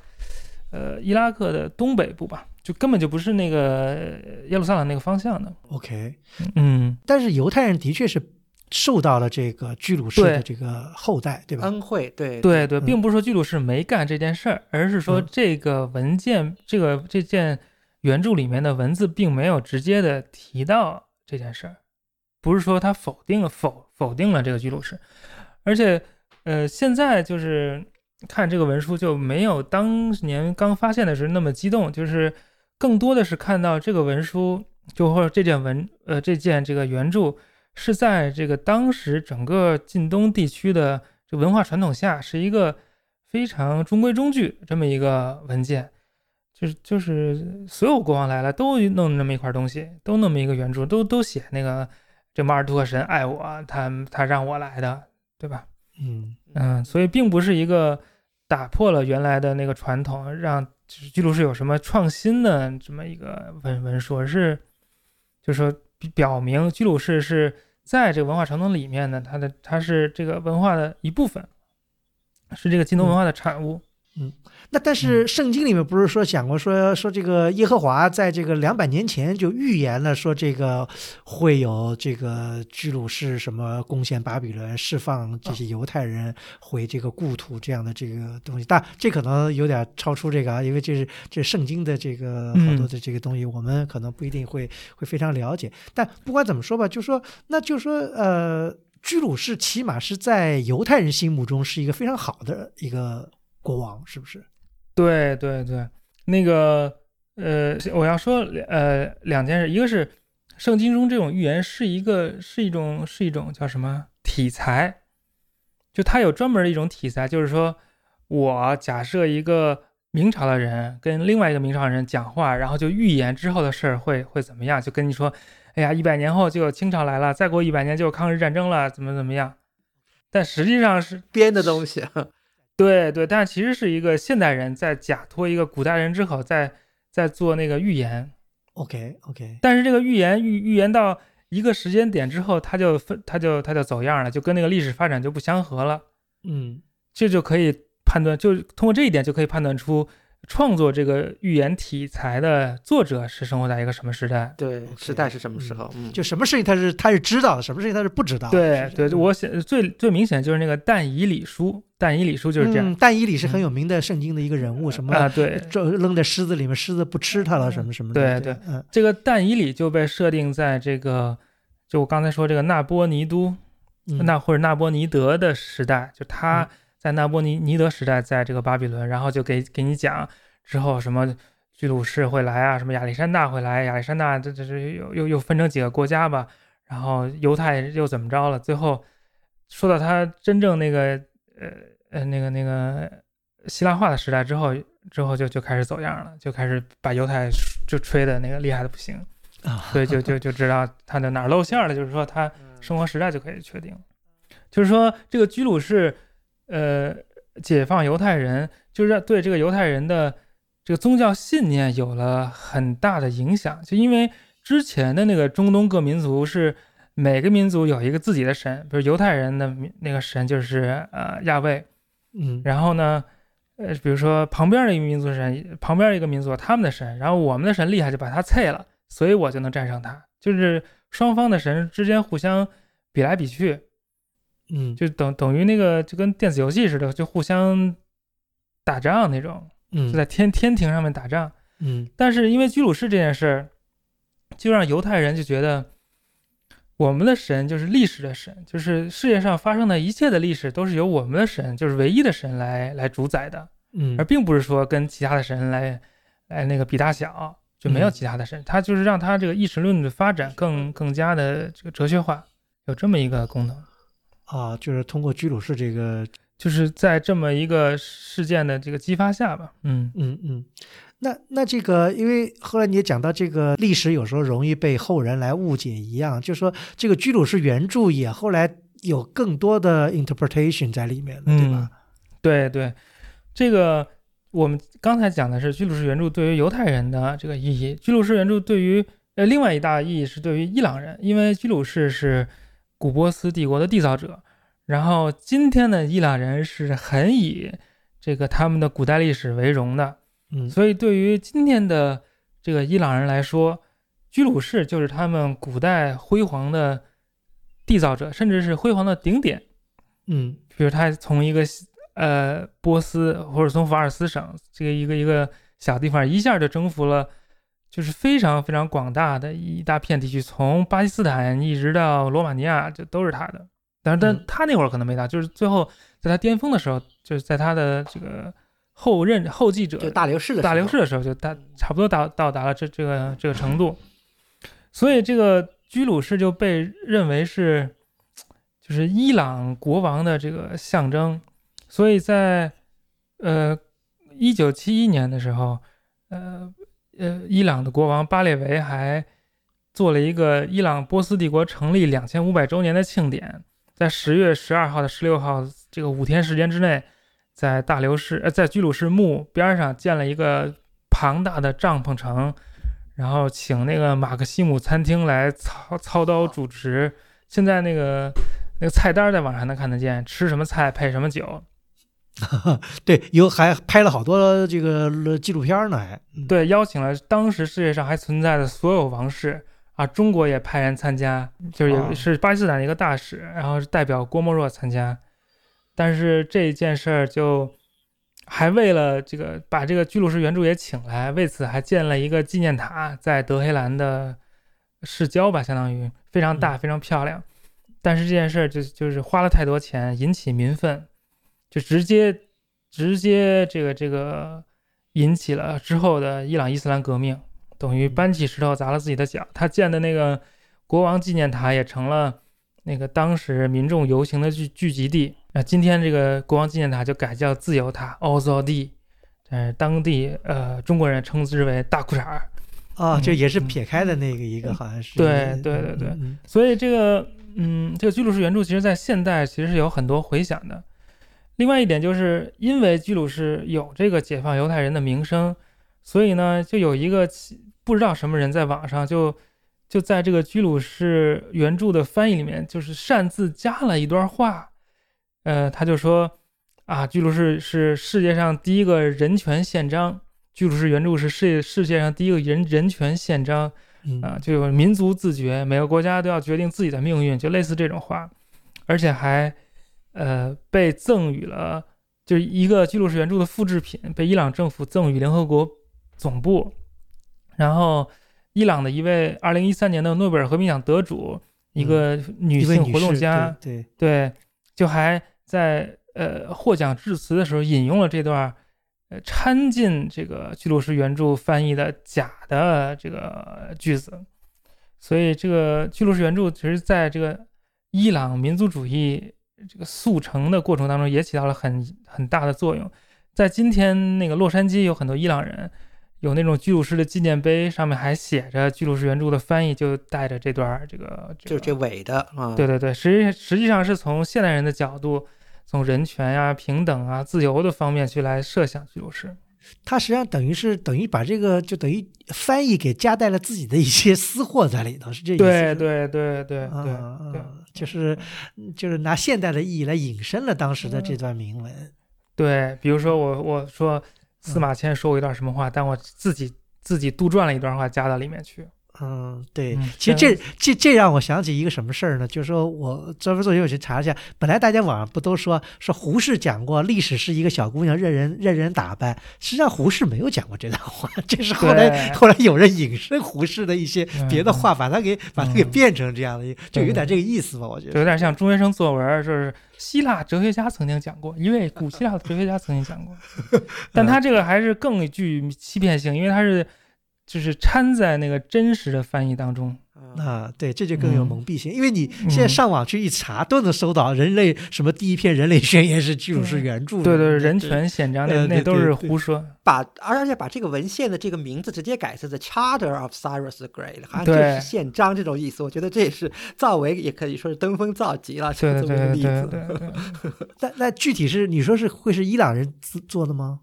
呃伊拉克的东北部吧，就根本就不是那个耶路撒冷那个方向的。，OK。嗯，但是犹太人的确是受到了这个居鲁士的这个后代，对吧？恩惠，对对对，嗯并不是说居鲁士没干这件事儿，而是说嗯这个文件，这个这件原著里面的文字并没有直接的提到这件事儿，不是说他否定了否否定了这个居鲁士，而且呃，现在就是看这个文书就没有当年刚发现的时候那么激动，就是更多的是看到这个文书，就或者这件文呃这件这个原著是在这个当时整个晋东地区的这文化传统下，是一个非常中规中矩这么一个文件，就是就是所有国王来了都弄那么一块东西，都那么一个原著，都都写那个这马尔杜克神爱我，他他让我来的，对吧？嗯嗯，所以并不是一个打破了原来的那个传统，让就是居鲁士有什么创新的这么一个文文书，是就是说表明居鲁士是在这个文化传统里面呢，它的它是这个文化的一部分，是这个金东文化的产物。嗯那但是圣经里面不是说讲过说说这个耶和华在这个两百年前就预言了说这个会有这个居鲁士什么攻陷巴比伦，释放这些犹太人回这个故土这样的这个东西，但这可能有点超出这个啊，因为这是这圣经的这个好多的这个东西，我们可能不一定会会非常了解。但不管怎么说吧，就说那就说呃，居鲁士起码是在犹太人心目中是一个非常好的一个国王，是不是？对对对，那个呃，我要说呃两件事，一个是圣经中这种预言是一个是一种是一种叫什么？题材，就它有专门的一种题材，就是说我假设一个明朝的人跟另外一个明朝人讲话，然后就预言之后的事儿会会怎么样，就跟你说，哎呀，一百年后就有清朝来了，再过一百年就有抗日战争了，怎么怎么样，但实际上是编的东西。对对，但其实是一个现代人在假托一个古代人之口，在在做那个预言。OK OK，但是这个预言预预言到一个时间点之后，他就分他就他就走样了，就跟那个历史发展就不相合了。嗯，这就可以判断，就通过这一点就可以判断出。创作这个预言题材的作者是生活在一个什么时代？对，时代是什么时候？嗯，就什么事情他是他是知道的，什么事情他是不知道的。对对，我写最最明显就是那个但以理书，但以理书就是这样。但以理是很有名的圣经的一个人物，什么啊？对，扔在狮子里面，狮子不吃它了，什么什么的。对对，嗯，这个但以理就被设定在这个，就我刚才说这个纳波尼都，那或者纳波尼德的时代，就他。在纳波尼尼德时代，在这个巴比伦，然后就给给你讲之后什么居鲁士会来啊，什么亚历山大会来，亚历山大这这是又又又分成几个国家吧，然后犹太又怎么着了？最后说到他真正那个呃呃那个那个希腊化的时代之后，之后就就开始走样了，就开始把犹太就吹的那个厉害的不行啊，所以就就就知道他的哪儿露馅了，就是说他生活时代就可以确定，就是说这个居鲁士。呃，解放犹太人，就是对这个犹太人的这个宗教信念有了很大的影响。就因为之前的那个中东各民族是每个民族有一个自己的神，比如犹太人的那个神就是呃亚卫，嗯，然后呢，呃，比如说旁边的一个民族神，旁边一个民族他们的神，然后我们的神厉害就把他菜了，所以我就能战胜他。就是双方的神之间互相比来比去。嗯，就等等于那个就跟电子游戏似的，就互相打仗那种，嗯，就在天天庭上面打仗，嗯。但是因为居鲁士这件事儿，就让犹太人就觉得我们的神就是历史的神，就是世界上发生的一切的历史都是由我们的神，就是唯一的神来来主宰的，嗯，而并不是说跟其他的神来来那个比大小，就没有其他的神，他就是让他这个意识论的发展更更加的这个哲学化，有这么一个功能。啊，就是通过居鲁士这个，就是在这么一个事件的这个激发下吧。嗯嗯嗯。那那这个，因为后来你也讲到，这个历史有时候容易被后人来误解一样，就说这个居鲁士原著也后来有更多的 interpretation 在里面的，对吧？对对，这个我们刚才讲的是居鲁士原著对于犹太人的这个意义，居鲁士原著对于呃另外一大意义是对于伊朗人，因为居鲁士是。古波斯帝国的缔造者，然后今天的伊朗人是很以这个他们的古代历史为荣的，嗯，所以对于今天的这个伊朗人来说，居鲁士就是他们古代辉煌的缔造者，甚至是辉煌的顶点，嗯，比如他从一个呃波斯或者从法尔斯省这个一个一个小地方一下就征服了。就是非常非常广大的一大片地区，从巴基斯坦一直到罗马尼亚，就都是他的。但是，但他那会儿可能没到，就是最后在他巅峰的时候，就是在他的这个后任后继者就大流士的大流士的时候，就大差不多到到达了这这个这个程度。所以，这个居鲁士就被认为是就是伊朗国王的这个象征。所以在呃一九七一年的时候，呃。呃，伊朗的国王巴列维还做了一个伊朗波斯帝国成立两千五百周年的庆典，在十月十二号到十六号这个五天时间之内，在大流士呃在居鲁士墓边上建了一个庞大的帐篷城，然后请那个马克西姆餐厅来操操刀主持。现在那个那个菜单在网上能看得见，吃什么菜配什么酒。对，有还拍了好多这个纪录片呢，还对，邀请了当时世界上还存在的所有王室啊，中国也派人参加，就是也是巴基斯坦的一个大使，然后代表郭沫若参加。但是这件事儿就还为了这个把这个居鲁士原著也请来，为此还建了一个纪念塔，在德黑兰的市郊吧，相当于非常大，非常漂亮。但是这件事儿就就是花了太多钱，引起民愤。就直接直接这个这个引起了之后的伊朗伊斯兰革命，等于搬起石头砸了自己的脚。他建的那个国王纪念塔也成了那个当时民众游行的聚聚集地。那今天这个国王纪念塔就改叫自由塔 （Ozodi），呃，当地呃中国人称之为大裤衩儿。啊，这也是撇开的那个一个，好像是。对对对对，所以这个嗯，这个居鲁士原著其实在现代其实是有很多回响的。另外一点就是因为居鲁士有这个解放犹太人的名声，所以呢，就有一个不知道什么人在网上就就在这个居鲁士原著的翻译里面，就是擅自加了一段话，呃，他就说啊，居鲁士是世界上第一个人权宪章，居鲁士原著是世界世界上第一个人人权宪章，啊，就有民族自觉，每个国家都要决定自己的命运，就类似这种话，而且还。呃，被赠予了，就是一个居鲁士原著的复制品，被伊朗政府赠予联合国总部。然后，伊朗的一位2013年的诺贝尔和平奖得主，一个女性活动家，对对，就还在呃获奖致辞的时候引用了这段，呃掺进这个居鲁士原著翻译的假的这个句子。所以，这个居鲁士原著其实在这个伊朗民族主义。这个速成的过程当中也起到了很很大的作用。在今天那个洛杉矶有很多伊朗人，有那种居鲁士的纪念碑，上面还写着居鲁士原著的翻译，就带着这段这个就这伪的啊。对对对，实际实际上是从现代人的角度，从人权呀、平等啊、自由的方面去来设想居鲁士。他实际上等于是等于把这个就等于翻译给夹带了自己的一些私货在里头，是这意思。对对对对对对。就是就是拿现代的意义来引申了当时的这段铭文，对，比如说我我说司马迁说过一段什么话，但我自己自己杜撰了一段话加到里面去。嗯，对，其实这这这让我想起一个什么事儿呢？就是说我专门做学我去查一下，本来大家网上不都说说胡适讲过历史是一个小姑娘任人任人打扮，实际上胡适没有讲过这段话，这是后来后来有人引申胡适的一些别的话，把它给把它给变成这样的，就有点这个意思吧？我觉得有点像中学生作文，就是希腊哲学家曾经讲过，一位古希腊的哲学家曾经讲过，但他这个还是更具欺骗性，因为他是。就是掺在那个真实的翻译当中啊，对，这就更有蒙蔽性，因为你现在上网去一查，都能搜到人类什么第一篇人类宣言是居鲁士原著，对对，人权宪章那那都是胡说，把而且把这个文献的这个名字直接改成 The Charter of Cyrus the Great，好像就是宪章这种意思。我觉得这也是造为也可以说是登峰造极了，这么一个例子。那那具体是你说是会是伊朗人做的吗？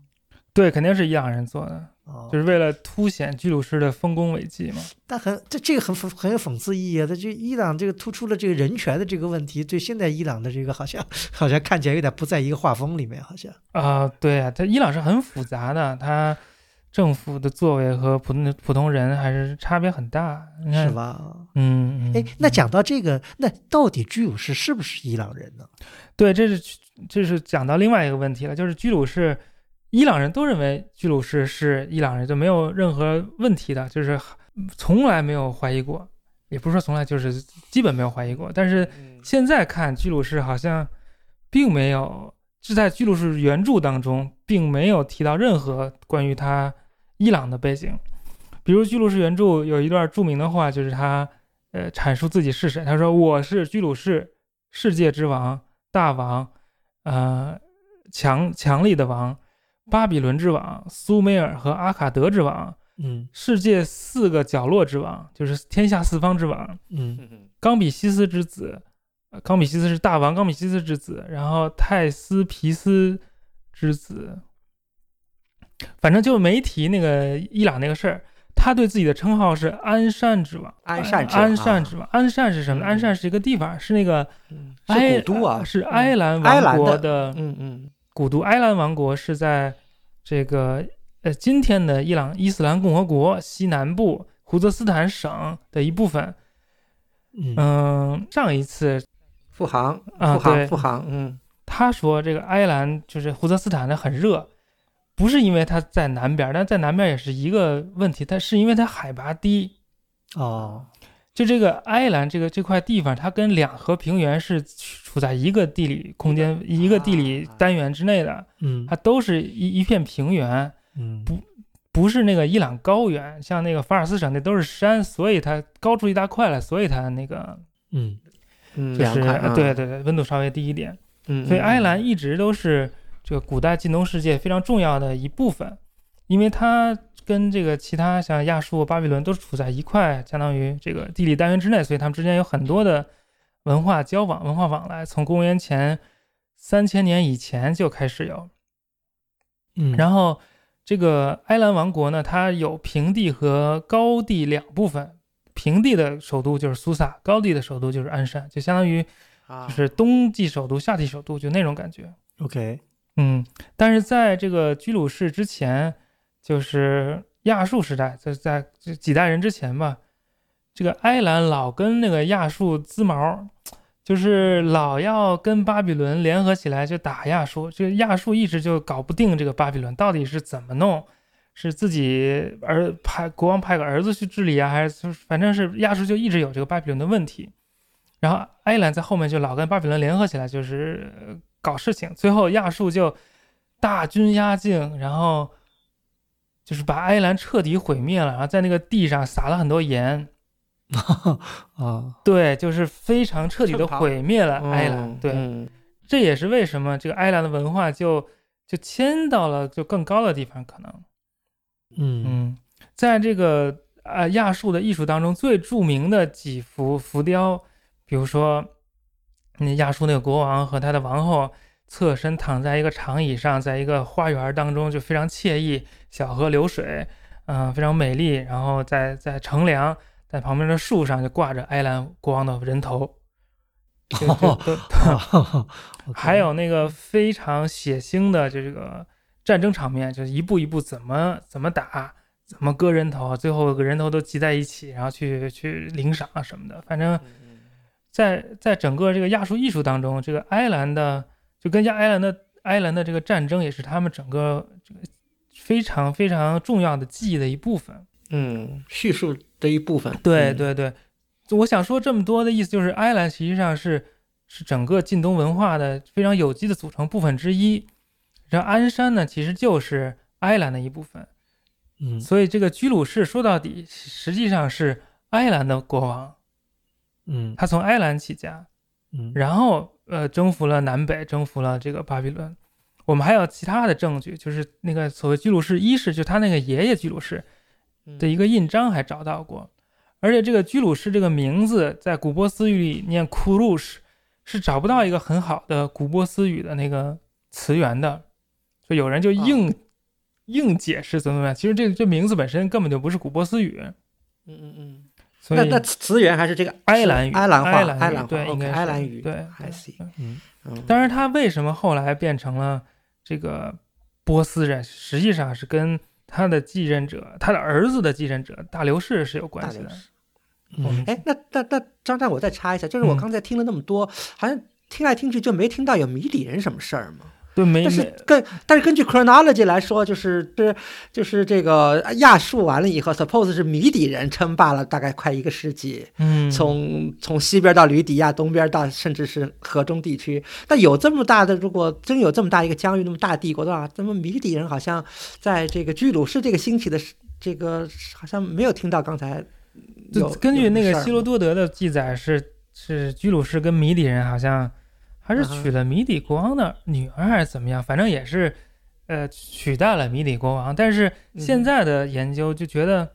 对，肯定是伊朗人做的。就是为了凸显居鲁士的丰功伟绩嘛？但很这这个很很有讽刺意义啊！他就伊朗这个突出了这个人权的这个问题，对现在伊朗的这个好像好像看起来有点不在一个画风里面，好像啊，对啊，他伊朗是很复杂的，他政府的作为和普通的普通人还是差别很大，是吧？嗯，哎，那讲到这个，那到底居鲁士是不是伊朗人呢？对，这是这是讲到另外一个问题了，就是居鲁士。伊朗人都认为居鲁士是伊朗人，就没有任何问题的，就是 从来没有怀疑过，也不是说从来，就是基本没有怀疑过。但是现在看居鲁士好像并没有，是在居鲁士原著当中并没有提到任何关于他伊朗的背景。比如居鲁士原著有一段著名的话，就是他呃阐述自己是谁，他说：“我是居鲁士，世界之王，大王，呃，强强力的王。”巴比伦之王、苏美尔和阿卡德之王，嗯，世界四个角落之王，就是天下四方之王，嗯，冈比西斯之子，冈比西斯是大王冈比西斯之子，然后泰斯皮斯之子，反正就没提那个伊朗那个事儿。他对自己的称号是安善之王，安善之安善之王，安善是什么？安善是一个地方，是那个埃古都啊，是埃兰王国的，嗯嗯，古都。埃兰王国是在这个呃今天的伊朗伊斯兰共和国西南部胡泽斯坦省的一部分。嗯，上一次复航啊，对，复航，嗯，他说这个埃兰就是胡泽斯坦的很热。不是因为它在南边，但在南边也是一个问题。它是因为它海拔低，哦，就这个埃兰这个这块地方，它跟两河平原是处在一个地理空间、一个地理单元之内的。嗯，它都是一一片平原，嗯，不不是那个伊朗高原，像那个法尔斯省那都是山，所以它高出一大块来，所以它那个，嗯嗯，就是对对对，温度稍微低一点。嗯，所以埃兰一直都是。这个古代近东世界非常重要的一部分，因为它跟这个其他像亚述、巴比伦都是处在一块，相当于这个地理单元之内，所以他们之间有很多的文化交往、文化往来，从公元前三千年以前就开始有。嗯，然后这个埃兰王国呢，它有平地和高地两部分，平地的首都就是苏萨，高地的首都就是安山，就相当于就是冬季首都、夏季首都，就那种感觉。OK。嗯，但是在这个居鲁士之前，就是亚述时代，在在这几代人之前吧，这个埃兰老跟那个亚述滋毛，就是老要跟巴比伦联合起来就打亚述，这个亚述一直就搞不定这个巴比伦到底是怎么弄，是自己儿派国王派个儿子去治理啊，还是反正是亚述就一直有这个巴比伦的问题，然后埃兰在后面就老跟巴比伦联合起来，就是。搞事情，最后亚述就大军压境，然后就是把埃兰彻底毁灭了，然后在那个地上撒了很多盐，啊，对，就是非常彻底的毁灭了埃兰。对，这也是为什么这个埃兰的文化就就迁到了就更高的地方，可能，嗯嗯，在这个啊亚述的艺术当中，最著名的几幅浮雕，比如说。那亚述那个国王和他的王后侧身躺在一个长椅上，在一个花园当中，就非常惬意，小河流水，嗯，非常美丽。然后在在乘凉，在旁边的树上就挂着埃兰国王的人头。还有那个非常血腥的这个战争场面，就是一步一步怎么怎么打，怎么割人头，最后个人头都集在一起，然后去去领赏什么的，反正。在在整个这个亚述艺术当中，这个埃兰的就跟亚埃兰的埃兰的这个战争，也是他们整个这个非常非常重要的记忆的一部分。嗯，叙述的一部分。对对对，我想说这么多的意思，就是埃兰实际上是是整个近东文化的非常有机的组成部分之一。然后鞍山呢，其实就是埃兰的一部分。嗯，所以这个居鲁士说到底实际上是埃兰的国王。嗯，他从埃兰起家，嗯，然后呃征服了南北，征服了这个巴比伦。我们还有其他的证据，就是那个所谓居鲁士一世，就他那个爷爷居鲁士的一个印章还找到过。而且这个居鲁士这个名字在古波斯语里念库鲁什，是找不到一个很好的古波斯语的那个词源的。就有人就硬硬解释怎么怎么样，其实这这名字本身根本就不是古波斯语。嗯嗯嗯。那那词源还是这个埃兰语，埃兰话，埃兰对，应该埃兰语，对，还行。嗯嗯。但是他为什么后来变成了这个波斯人？实际上是跟他的继任者，他的儿子的继任者大刘氏是有关系的。嗯，哎，那那那张湛，我再插一下，就是我刚才听了那么多，好像听来听去就没听到有谜底人什么事儿吗？但是根但是根据 chronology 来说，就是这就是这个亚述完了以后，suppose 是米底人称霸了大概快一个世纪，嗯，从从西边到吕底亚，东边到甚至是河中地区。但有这么大的，如果真有这么大一个疆域，那么大帝国的话，那么米底人好像在这个居鲁士这个兴起的这个好像没有听到刚才。就根据那个希罗多德的记载，是是居鲁士跟米底人好像。还是娶了米底国王的女儿，还是怎么样？反正也是，呃，取代了米底国王。但是现在的研究就觉得，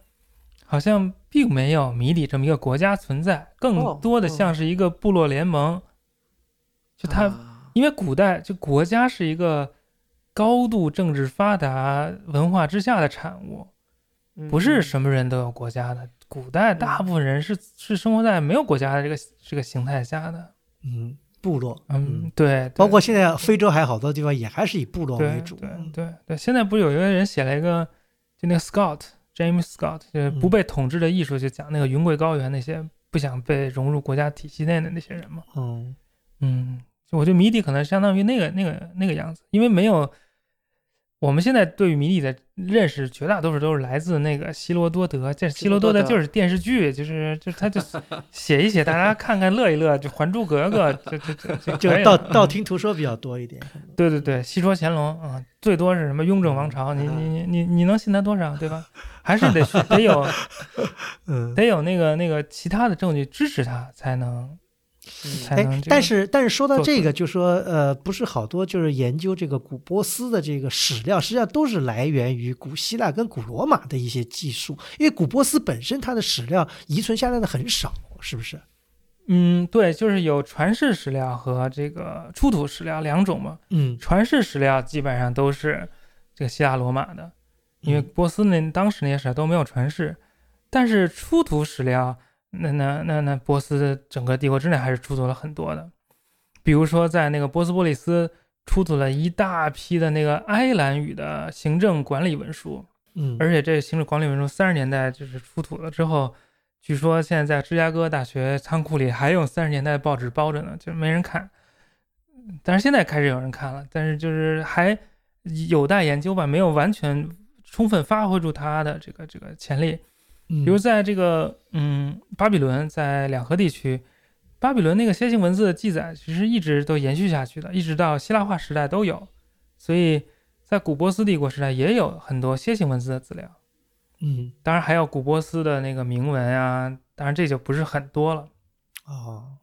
好像并没有米底这么一个国家存在，更多的像是一个部落联盟。就他，因为古代就国家是一个高度政治发达文化之下的产物，不是什么人都有国家的。古代大部分人是是生活在没有国家的这个这个形态下的。嗯，部落。嗯，对。包括现在非洲还好多地方也还是以部落为主。对对对。现在不是有一个人写了一个，就那个 Scott James Scott，就是不被统治的艺术，就讲那个云贵高原那些不想被融入国家体系内的那些人嘛。嗯嗯，我觉得谜底可能相当于那个那个那个样子，因为没有。我们现在对于谜底的认识，绝大多数都是来自那个希罗多德。这希罗多德就是电视剧，就是就是他就 写一写，大家看看乐一乐，就《还珠格格》，就就就就道道听途说比较多一点。对对对，戏说乾隆啊，最多是什么雍正王朝，你你你你你能信他多少，对吧？还是得得有，得有那个那个其他的证据支持他才能。哎，但是但是说到这个，就说呃，不是好多就是研究这个古波斯的这个史料，实际上都是来源于古希腊跟古罗马的一些技术，因为古波斯本身它的史料遗存下来的很少，是不是？嗯，对，就是有传世史料和这个出土史料两种嘛。嗯，传世史料基本上都是这个希腊罗马的，因为波斯那当时那些史料都没有传世，但是出土史料。那那那那波斯整个帝国之内还是出土了很多的，比如说在那个波斯波利斯出土了一大批的那个埃兰语的行政管理文书，嗯，而且这行政管理文书三十年代就是出土了之后，据说现在在芝加哥大学仓库里还有三十年代报纸包着呢，就没人看，但是现在开始有人看了，但是就是还有待研究吧，没有完全充分发挥出它的这个这个潜力。比如在这个嗯巴比伦，在两河地区，巴比伦那个楔形文字的记载其实一直都延续下去的，一直到希腊化时代都有，所以在古波斯帝国时代也有很多楔形文字的资料。嗯，当然还有古波斯的那个铭文啊，当然这就不是很多了。哦，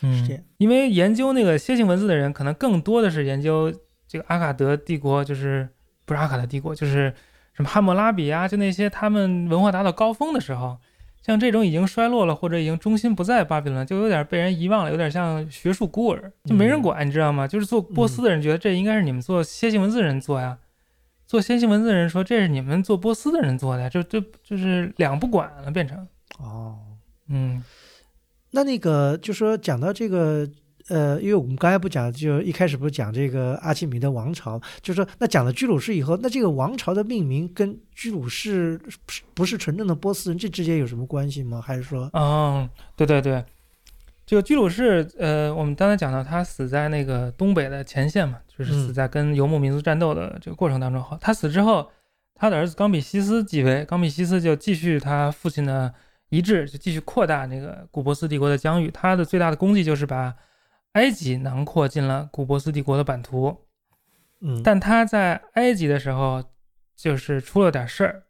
嗯，因为研究那个楔形文字的人，可能更多的是研究这个阿卡德帝国，就是不是阿卡德帝国，就是。什么汉谟拉比啊，就那些他们文化达到高峰的时候，像这种已经衰落了或者已经中心不在巴比伦，就有点被人遗忘了，有点像学术孤儿，就没人管，你知道吗？就是做波斯的人觉得这应该是你们做楔形文字人做呀，做楔形文字人说这是你们做波斯的人做的，就就就是两不管了，变成哦，嗯，那那个就说讲到这个。呃，因为我们刚才不讲，就一开始不是讲这个阿契米德王朝，就是说那讲了居鲁士以后，那这个王朝的命名跟居鲁士不是纯正的波斯人，这之间有什么关系吗？还是说？嗯，对对对，这个居鲁士，呃，我们刚才讲到他死在那个东北的前线嘛，就是死在跟游牧民族战斗的这个过程当中。他死之后，他的儿子冈比西斯继位，冈比西斯就继续他父亲的遗志，就继续扩大那个古波斯帝国的疆域。他的最大的功绩就是把埃及囊括进了古波斯帝国的版图，嗯，但他在埃及的时候，就是出了点事儿，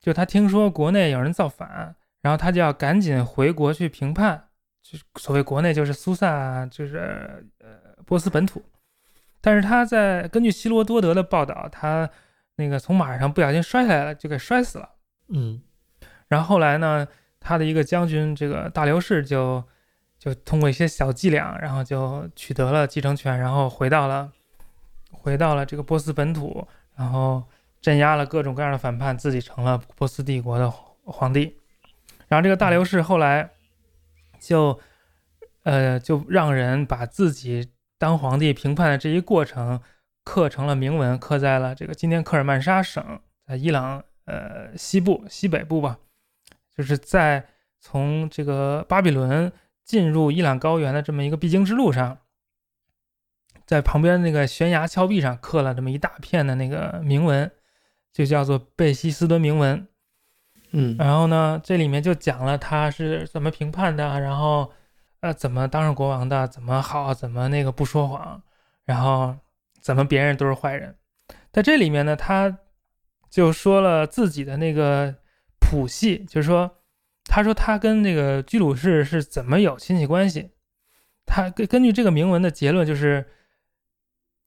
就他听说国内有人造反，然后他就要赶紧回国去评判，就所谓国内就是苏萨，就是呃波斯本土。但是他在根据希罗多德的报道，他那个从马上不小心摔下来了，就给摔死了，嗯，然后后来呢，他的一个将军这个大流士就。就通过一些小伎俩，然后就取得了继承权，然后回到了，回到了这个波斯本土，然后镇压了各种各样的反叛，自己成了波斯帝国的皇帝。然后这个大流士后来就，呃，就让人把自己当皇帝平叛的这一过程刻成了铭文，刻在了这个今天克尔曼沙省，在伊朗呃西部西北部吧，就是在从这个巴比伦。进入伊朗高原的这么一个必经之路上，在旁边那个悬崖峭壁上刻了这么一大片的那个铭文，就叫做贝希斯敦铭文。嗯，然后呢，这里面就讲了他是怎么评判的，然后呃怎么当上国王的，怎么好，怎么那个不说谎，然后怎么别人都是坏人。在这里面呢，他就说了自己的那个谱系，就是说。他说他跟那个居鲁士是怎么有亲戚关系？他根根据这个铭文的结论就是，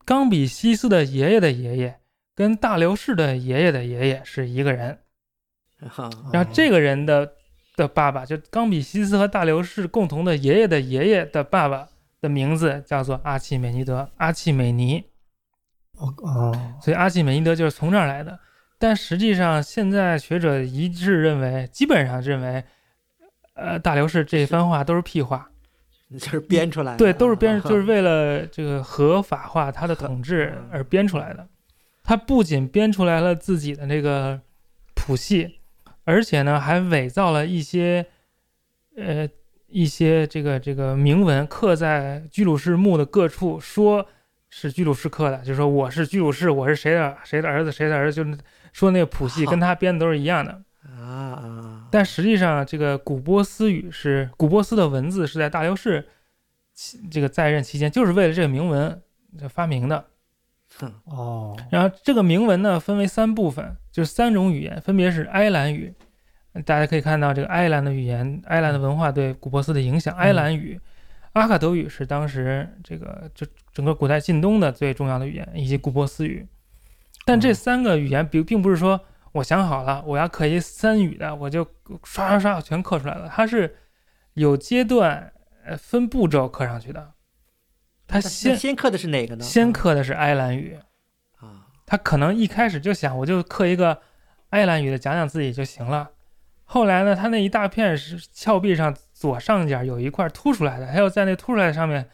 冈比西斯的爷爷的爷爷跟大流士的爷爷的爷爷是一个人。然后这个人的的爸爸就冈比西斯和大流士共同的爷爷的爷爷的爸爸的名字叫做阿契美尼德阿契美尼。哦哦，所以阿契美尼德就是从这儿来的。但实际上，现在学者一致认为，基本上认为，呃，大流士这番话都是屁话，就是编出来的。对，都是编，就是为了这个合法化他的统治而编出来的。他不仅编出来了自己的那个谱系，而且呢，还伪造了一些，呃，一些这个这个铭文，刻在居鲁士墓的各处，说是居鲁士刻的，就说我是居鲁士，我是谁的谁的儿子，谁的儿子，就是。说那个谱系跟他编的都是一样的啊啊！但实际上，这个古波斯语是古波斯的文字，是在大流士这个在任期间，就是为了这个铭文发明的。哦。然后这个铭文呢，分为三部分，就是三种语言，分别是埃兰语。大家可以看到，这个埃兰的语言，埃兰的文化对古波斯的影响。埃兰语、阿卡德语是当时这个就整个古代近东的最重要的语言，以及古波斯语。但这三个语言并并不是说我想好了我要刻一三语的，我就刷刷刷全刻出来了。它是有阶段、呃分步骤刻上去的。他先先刻的是哪个呢？先刻的是埃兰语啊。他可能一开始就想我就刻一个埃兰语的讲讲自己就行了。后来呢，他那一大片是峭壁上左上角有一块凸出来的，他又在那凸出来的上面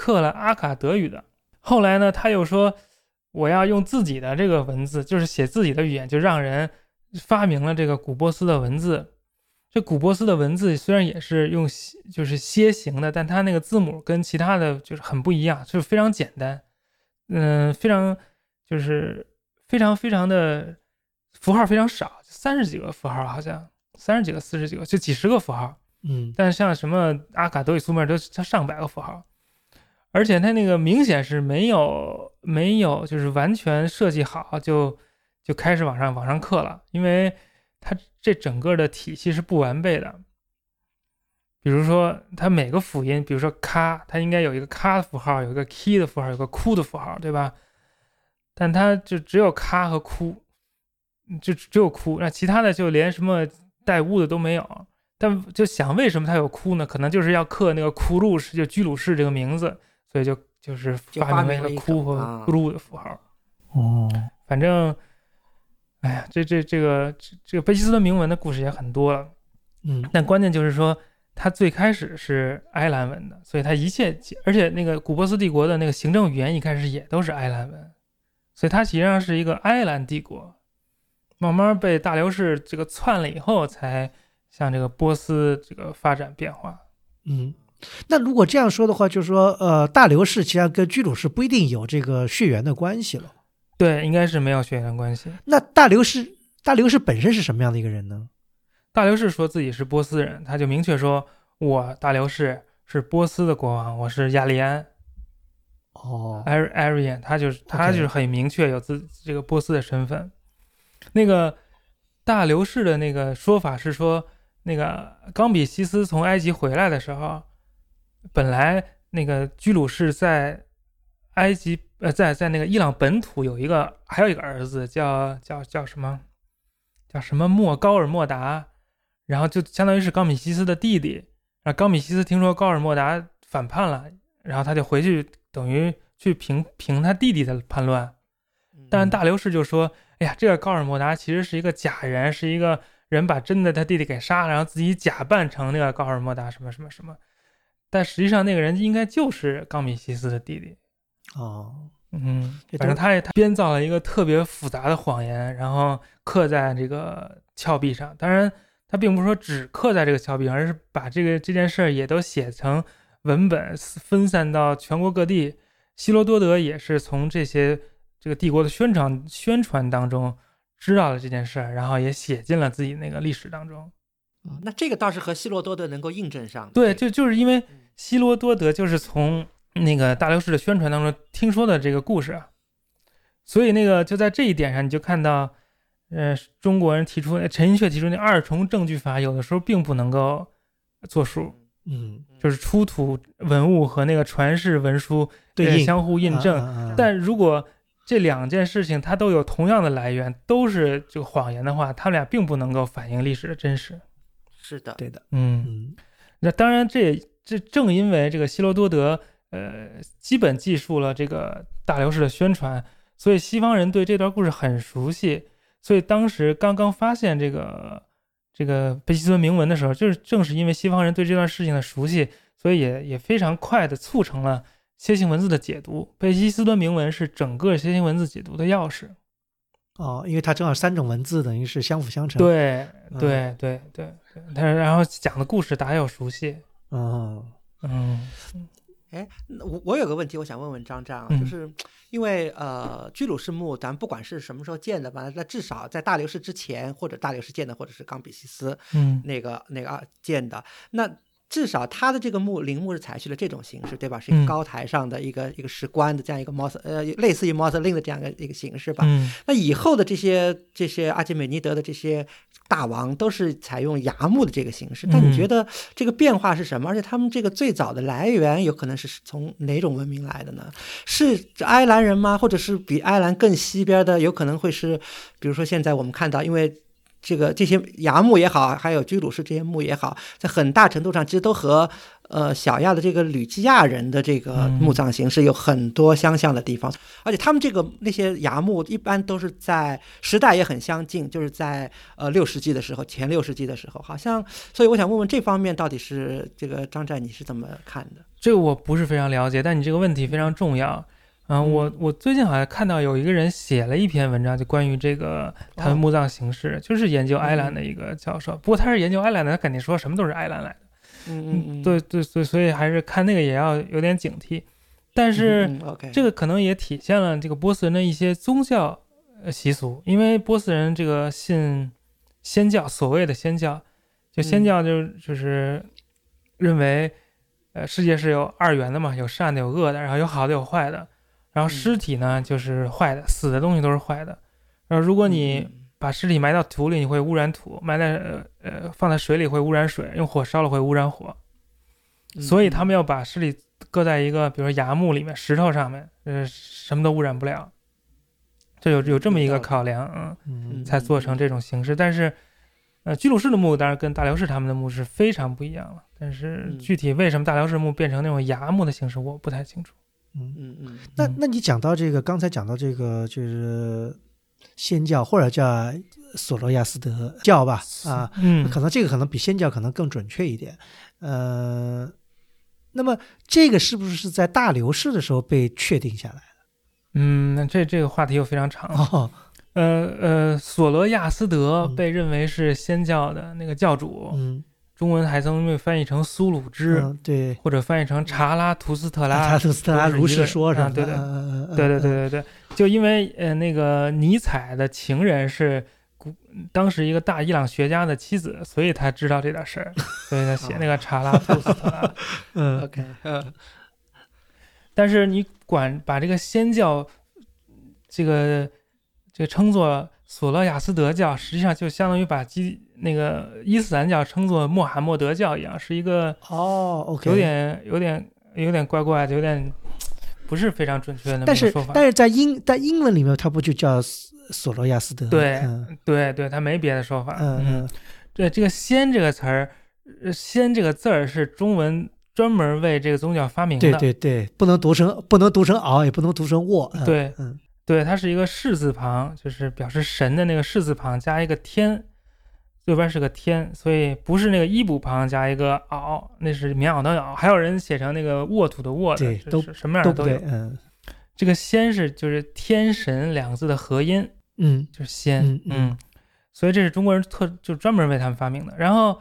刻了阿卡德语的。后来呢，他又说。我要用自己的这个文字，就是写自己的语言，就让人发明了这个古波斯的文字。这古波斯的文字虽然也是用就是楔形的，但它那个字母跟其他的就是很不一样，就是非常简单，嗯，非常就是非常非常的符号非常少，三十几个符号好像三十几个、四十几个，就几十个符号。嗯，但像什么阿卡德语苏美尔都它上百个符号。而且它那个明显是没有没有，就是完全设计好就就开始往上往上刻了，因为它这整个的体系是不完备的。比如说，它每个辅音，比如说“咔”，它应该有一个“咔”的符号，有一个 “key” 的符号，有个“哭”的符号，对吧？但它就只有“咔”和“哭”，就只有“哭”，那其他的就连什么带“乌”的都没有。但就想为什么它有“哭”呢？可能就是要刻那个“库鲁士”就居鲁士这个名字。所以就就是发明了哭和噜的符号。哦，反正，哎呀，这这这个这个贝希斯的铭文的故事也很多了。嗯，但关键就是说，它最开始是埃兰文的，所以它一切，而且那个古波斯帝国的那个行政语言一开始也都是埃兰文，所以它实际上是一个埃兰帝国，慢慢被大流士这个篡了以后，才向这个波斯这个发展变化。嗯。那如果这样说的话，就是说，呃，大流士其实跟居鲁士不一定有这个血缘的关系了。对，应该是没有血缘关系。那大流士，大流士本身是什么样的一个人呢？大流士说自己是波斯人，他就明确说：“我大流士是波斯的国王，我是亚利安。”哦，Arian，他就是他就是很明确有自这个波斯的身份。那个大流士的那个说法是说，那个冈比西斯从埃及回来的时候。本来那个居鲁士在埃及，呃，在在那个伊朗本土有一个，还有一个儿子叫叫叫什么，叫什么莫高尔莫达，然后就相当于是高米西斯的弟弟。然后高米西斯听说高尔莫达反叛了，然后他就回去，等于去平平他弟弟的叛乱。但大流士就说：“哎呀，这个高尔莫达其实是一个假人，是一个人把真的他弟弟给杀了，然后自己假扮成那个高尔莫达什么什么什么。”但实际上，那个人应该就是冈比西斯的弟弟。哦，嗯，反正他也他编造了一个特别复杂的谎言，然后刻在这个峭壁上。当然，他并不是说只刻在这个峭壁上，而是把这个这件事儿也都写成文本，分散到全国各地。希罗多德也是从这些这个帝国的宣传宣传当中知道了这件事儿，然后也写进了自己那个历史当中。那这个倒是和希罗多德能够印证上。对，就就是因为希罗多德就是从那个大流士的宣传当中听说的这个故事，所以那个就在这一点上，你就看到，呃，中国人提出陈寅恪提出那二重证据法，有的时候并不能够作数。嗯，就是出土文物和那个传世文书对相互印证。但如果这两件事情它都有同样的来源，都是这个谎言的话，他们俩并不能够反映历史的真实。是的，对的，嗯，那当然，这这正因为这个希罗多德，呃，基本记述了这个大流士的宣传，所以西方人对这段故事很熟悉。所以当时刚刚发现这个这个贝希斯敦铭文的时候，就是正是因为西方人对这段事情的熟悉，所以也也非常快的促成了楔形文字的解读。贝希斯敦铭文是整个楔形文字解读的钥匙。哦，因为它正好三种文字等于是相辅相成。对对对对，他然后讲的故事大家又熟悉。哦，嗯。哎，我我有个问题，我想问问张张，就是因为呃，居鲁士墓，咱不管是什么时候建的吧，那至少在大流士之前，或者大流士建的，或者是冈比西斯，嗯，那个那个啊建的，那。至少他的这个墓陵墓是采取了这种形式，对吧？是一个高台上的一个一个石棺的这样一个 mos 呃类似于 mausoleum 的这样一个一个形式吧。那以后的这些这些阿基美尼德的这些大王都是采用崖墓的这个形式。但你觉得这个变化是什么？而且他们这个最早的来源有可能是从哪种文明来的呢？是埃兰人吗？或者是比埃兰更西边的？有可能会是，比如说现在我们看到，因为。这个这些崖墓也好，还有居鲁士这些墓也好，在很大程度上其实都和呃小亚的这个吕基亚人的这个墓葬形式有很多相像的地方，而且他们这个那些崖墓一般都是在时代也很相近，就是在呃六世纪的时候，前六世纪的时候，好像，所以我想问问这方面到底是这个张湛你是怎么看的？这个我不是非常了解，但你这个问题非常重要。嗯，我我最近好像看到有一个人写了一篇文章，就关于这个他们墓葬形式，就是研究埃兰的一个教授。不过他是研究埃兰的，他肯定说什么都是埃兰来的。嗯嗯嗯，对对对，所以还是看那个也要有点警惕。但是这个可能也体现了这个波斯人的一些宗教习俗，因为波斯人这个信仙教，所谓的仙教，就仙教就就是认为，呃，世界是有二元的嘛，有善的有恶的，然后有好的有坏的。然后尸体呢，就是坏的，死的东西都是坏的。然后如果你把尸体埋到土里，你会污染土；埋在呃呃放在水里会污染水；用火烧了会污染火。所以他们要把尸体搁在一个，比如说崖墓里面、石头上面，呃，什么都污染不了。就有有这么一个考量，嗯，才做成这种形式。但是，呃，居鲁士的墓当然跟大辽士他们的墓是非常不一样了。但是具体为什么大辽士墓变成那种崖墓的形式，我不太清楚。嗯。嗯嗯，那那你讲到这个，刚才讲到这个就是仙教或者叫索罗亚斯德教吧，啊，嗯，可能这个可能比仙教可能更准确一点，呃，那么这个是不是是在大流士的时候被确定下来的？嗯，那这这个话题又非常长，呃呃，索罗亚斯德被认为是仙教的那个教主，嗯。中文还曾被翻译成苏鲁支，对，或者翻译成查拉图斯特拉，查拉图斯特拉如是说，是吧？对对对对对对对，就因为呃那个尼采的情人是古当时一个大伊朗学家的妻子，所以他知道这点事儿，所以他写那个查拉图斯特拉。嗯，OK，嗯。但是你管把这个仙教这个这个称作索罗亚斯德教，实际上就相当于把基。那个伊斯兰教称作穆罕默德教一样，是一个哦，OK，有点有点有点怪怪的，有点不是非常准确的但是说法。但是在英在英文里面，它不就叫索罗亚斯德？对对对，它没别的说法。嗯嗯，对这个“仙”这个词儿，“仙”这个字儿是中文专门为这个宗教发明的。对对对，不能读成不能读成敖，也不能读成沃。对，嗯，对，它是一个士字旁，就是表示神的那个士字旁加一个天。右边是个天，所以不是那个一补旁加一个袄，那是棉袄的袄。还有人写成那个沃土的沃的，都什么样的都有。嗯，这个仙是就是天神两个字的合音，嗯，就是仙，嗯，所以这是中国人特就专门为他们发明的。然后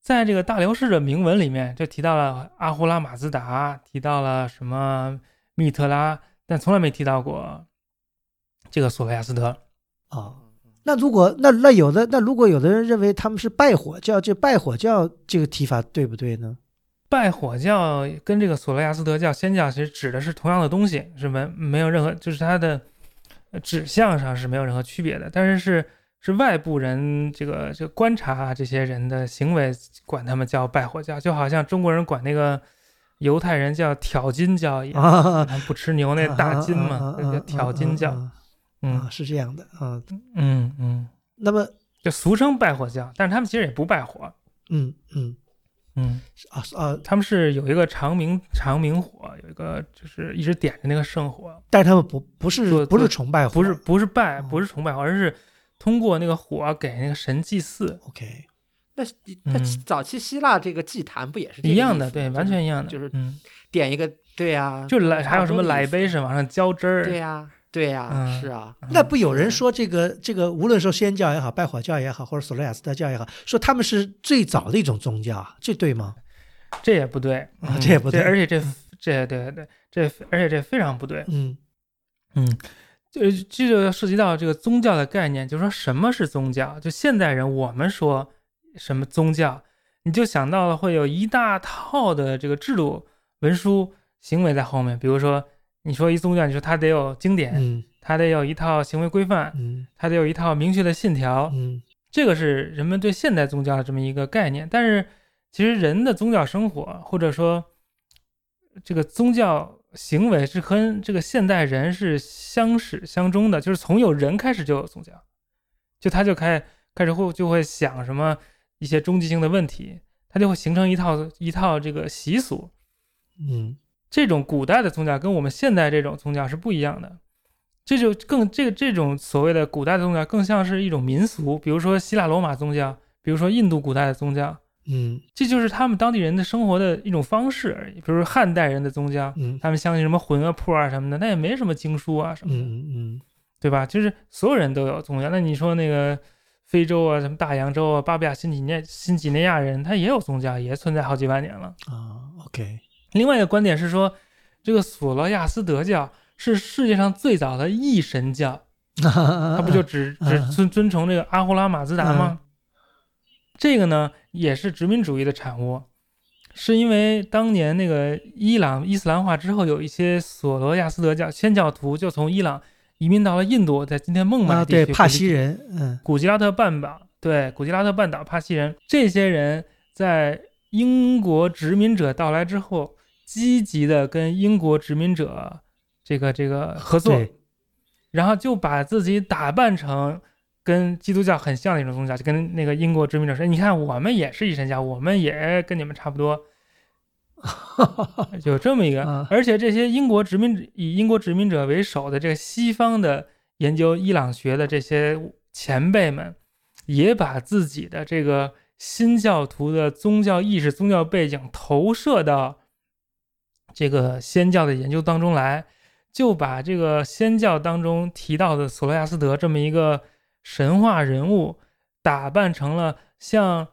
在这个大流士的铭文里面就提到了阿胡拉马兹达，提到了什么密特拉，但从来没提到过这个索菲亚斯德啊。那如果那那有的那如果有的人认为他们是拜火教，这拜火教这个提法对不对呢？拜火教跟这个索罗亚斯德教仙教其实指的是同样的东西，是没没有任何就是它的指向上是没有任何区别的，但是是是外部人这个这个观察这些人的行为，管他们叫拜火教，就好像中国人管那个犹太人叫挑金教一样，不吃牛那大金嘛，叫挑金教。嗯，是这样的啊，嗯嗯，那么就俗称拜火教，但是他们其实也不拜火，嗯嗯。嗯。啊啊，他们是有一个长明长明火，有一个就是一直点着那个圣火，但是他们不不是不是崇拜，不是。不是拜，不是崇拜，而是通过那个火给那个神祭祀。OK，那那早期希腊这个祭坛不也是一样的？对，完全一样的，就是嗯，点一个，对呀，就来还有什么来杯是往上浇汁儿，对呀。对呀，是啊，那不有人说这个这个，无论说仙教也好，拜火教也好，或者索罗亚斯德教也好，说他们是最早的一种宗教，这对吗？这也不对，这也不对，而且这这对对这，而且这非常不对。嗯嗯，就这就涉及到这个宗教的概念，就是说什么是宗教？就现代人我们说什么宗教，你就想到了会有一大套的这个制度、文书、行为在后面，比如说。你说一宗教，你说它得有经典，嗯，它得有一套行为规范，嗯，它得有一套明确的信条，嗯，这个是人们对现代宗教的这么一个概念。但是，其实人的宗教生活，或者说这个宗教行为，是和这个现代人是相始相终的。就是从有人开始就有宗教，就他就开开始会就会想什么一些终极性的问题，他就会形成一套一套这个习俗，嗯。这种古代的宗教跟我们现代这种宗教是不一样的，这就更这个这种所谓的古代的宗教更像是一种民俗，比如说希腊罗马宗教，比如说印度古代的宗教，嗯，这就是他们当地人的生活的一种方式而已。比如说汉代人的宗教，嗯，他们相信什么魂啊、魄啊什么的，那也没什么经书啊什么的，嗯嗯，对吧？就是所有人都有宗教。那你说那个非洲啊，什么大洋洲啊、巴布亚新几内新几内亚人，他也有宗教，也存在好几万年了啊。OK。另外一个观点是说，这个索罗亚斯德教是世界上最早的异神教，他不就只只尊尊崇这个阿胡拉马兹达吗？这个呢也是殖民主义的产物，是因为当年那个伊朗伊斯兰化之后，有一些索罗亚斯德教先教徒就从伊朗移民到了印度，在今天孟买地区，对帕西人，嗯，古吉拉特半岛，对古吉拉特半岛帕西人，这些人在英国殖民者到来之后。积极的跟英国殖民者这个这个合作，然后就把自己打扮成跟基督教很像的一种宗教，就跟那个英国殖民者说：“你看，我们也是一神教，我们也跟你们差不多。”有这么一个，而且这些英国殖民以英国殖民者为首的这个西方的研究伊朗学的这些前辈们，也把自己的这个新教徒的宗教意识、宗教背景投射到。这个仙教的研究当中来，就把这个仙教当中提到的索罗亚斯德这么一个神话人物，打扮成了像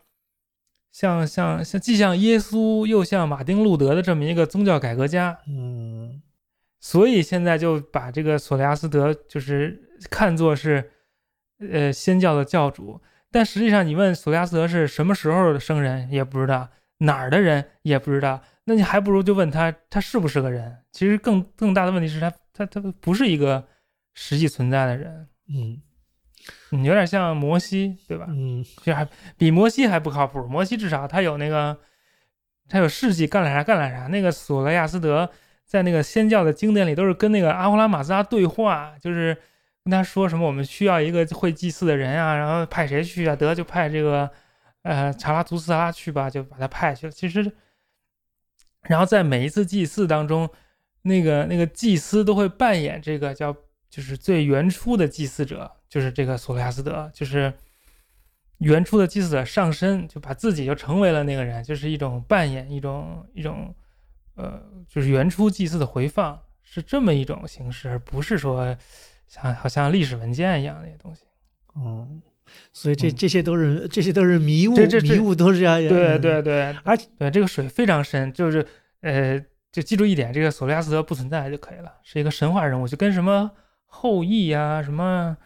像像像既像耶稣又像马丁路德的这么一个宗教改革家。嗯，所以现在就把这个索罗亚斯德就是看作是呃仙教的教主，但实际上你问索罗亚斯德是什么时候的生人也不知道，哪儿的人也不知道。那你还不如就问他，他是不是个人？其实更更大的问题是他，他他不是一个实际存在的人。嗯，你有点像摩西，对吧？嗯，其实还比摩西还不靠谱。摩西至少他有那个，他有事迹，干了啥干了啥。那个索罗亚斯德在那个仙教的经典里都是跟那个阿胡拉马兹达对话，就是跟他说什么我们需要一个会祭祀的人啊，然后派谁去啊？得就派这个呃查拉图斯拉去吧，就把他派去了。其实。然后在每一次祭祀当中，那个那个祭司都会扮演这个叫就是最原初的祭祀者，就是这个索罗亚斯德，就是原初的祭祀者上身，就把自己就成为了那个人，就是一种扮演，一种一种呃，就是原初祭祀的回放，是这么一种形式，而不是说像好像历史文件一样那些东西。嗯。所以这这些都是这些都是迷雾，迷雾都是这样。对对对，而且对这个水非常深，就是呃，就记住一点，这个索罗亚斯德不存在就可以了，是一个神话人物，就跟什么后羿呀，什么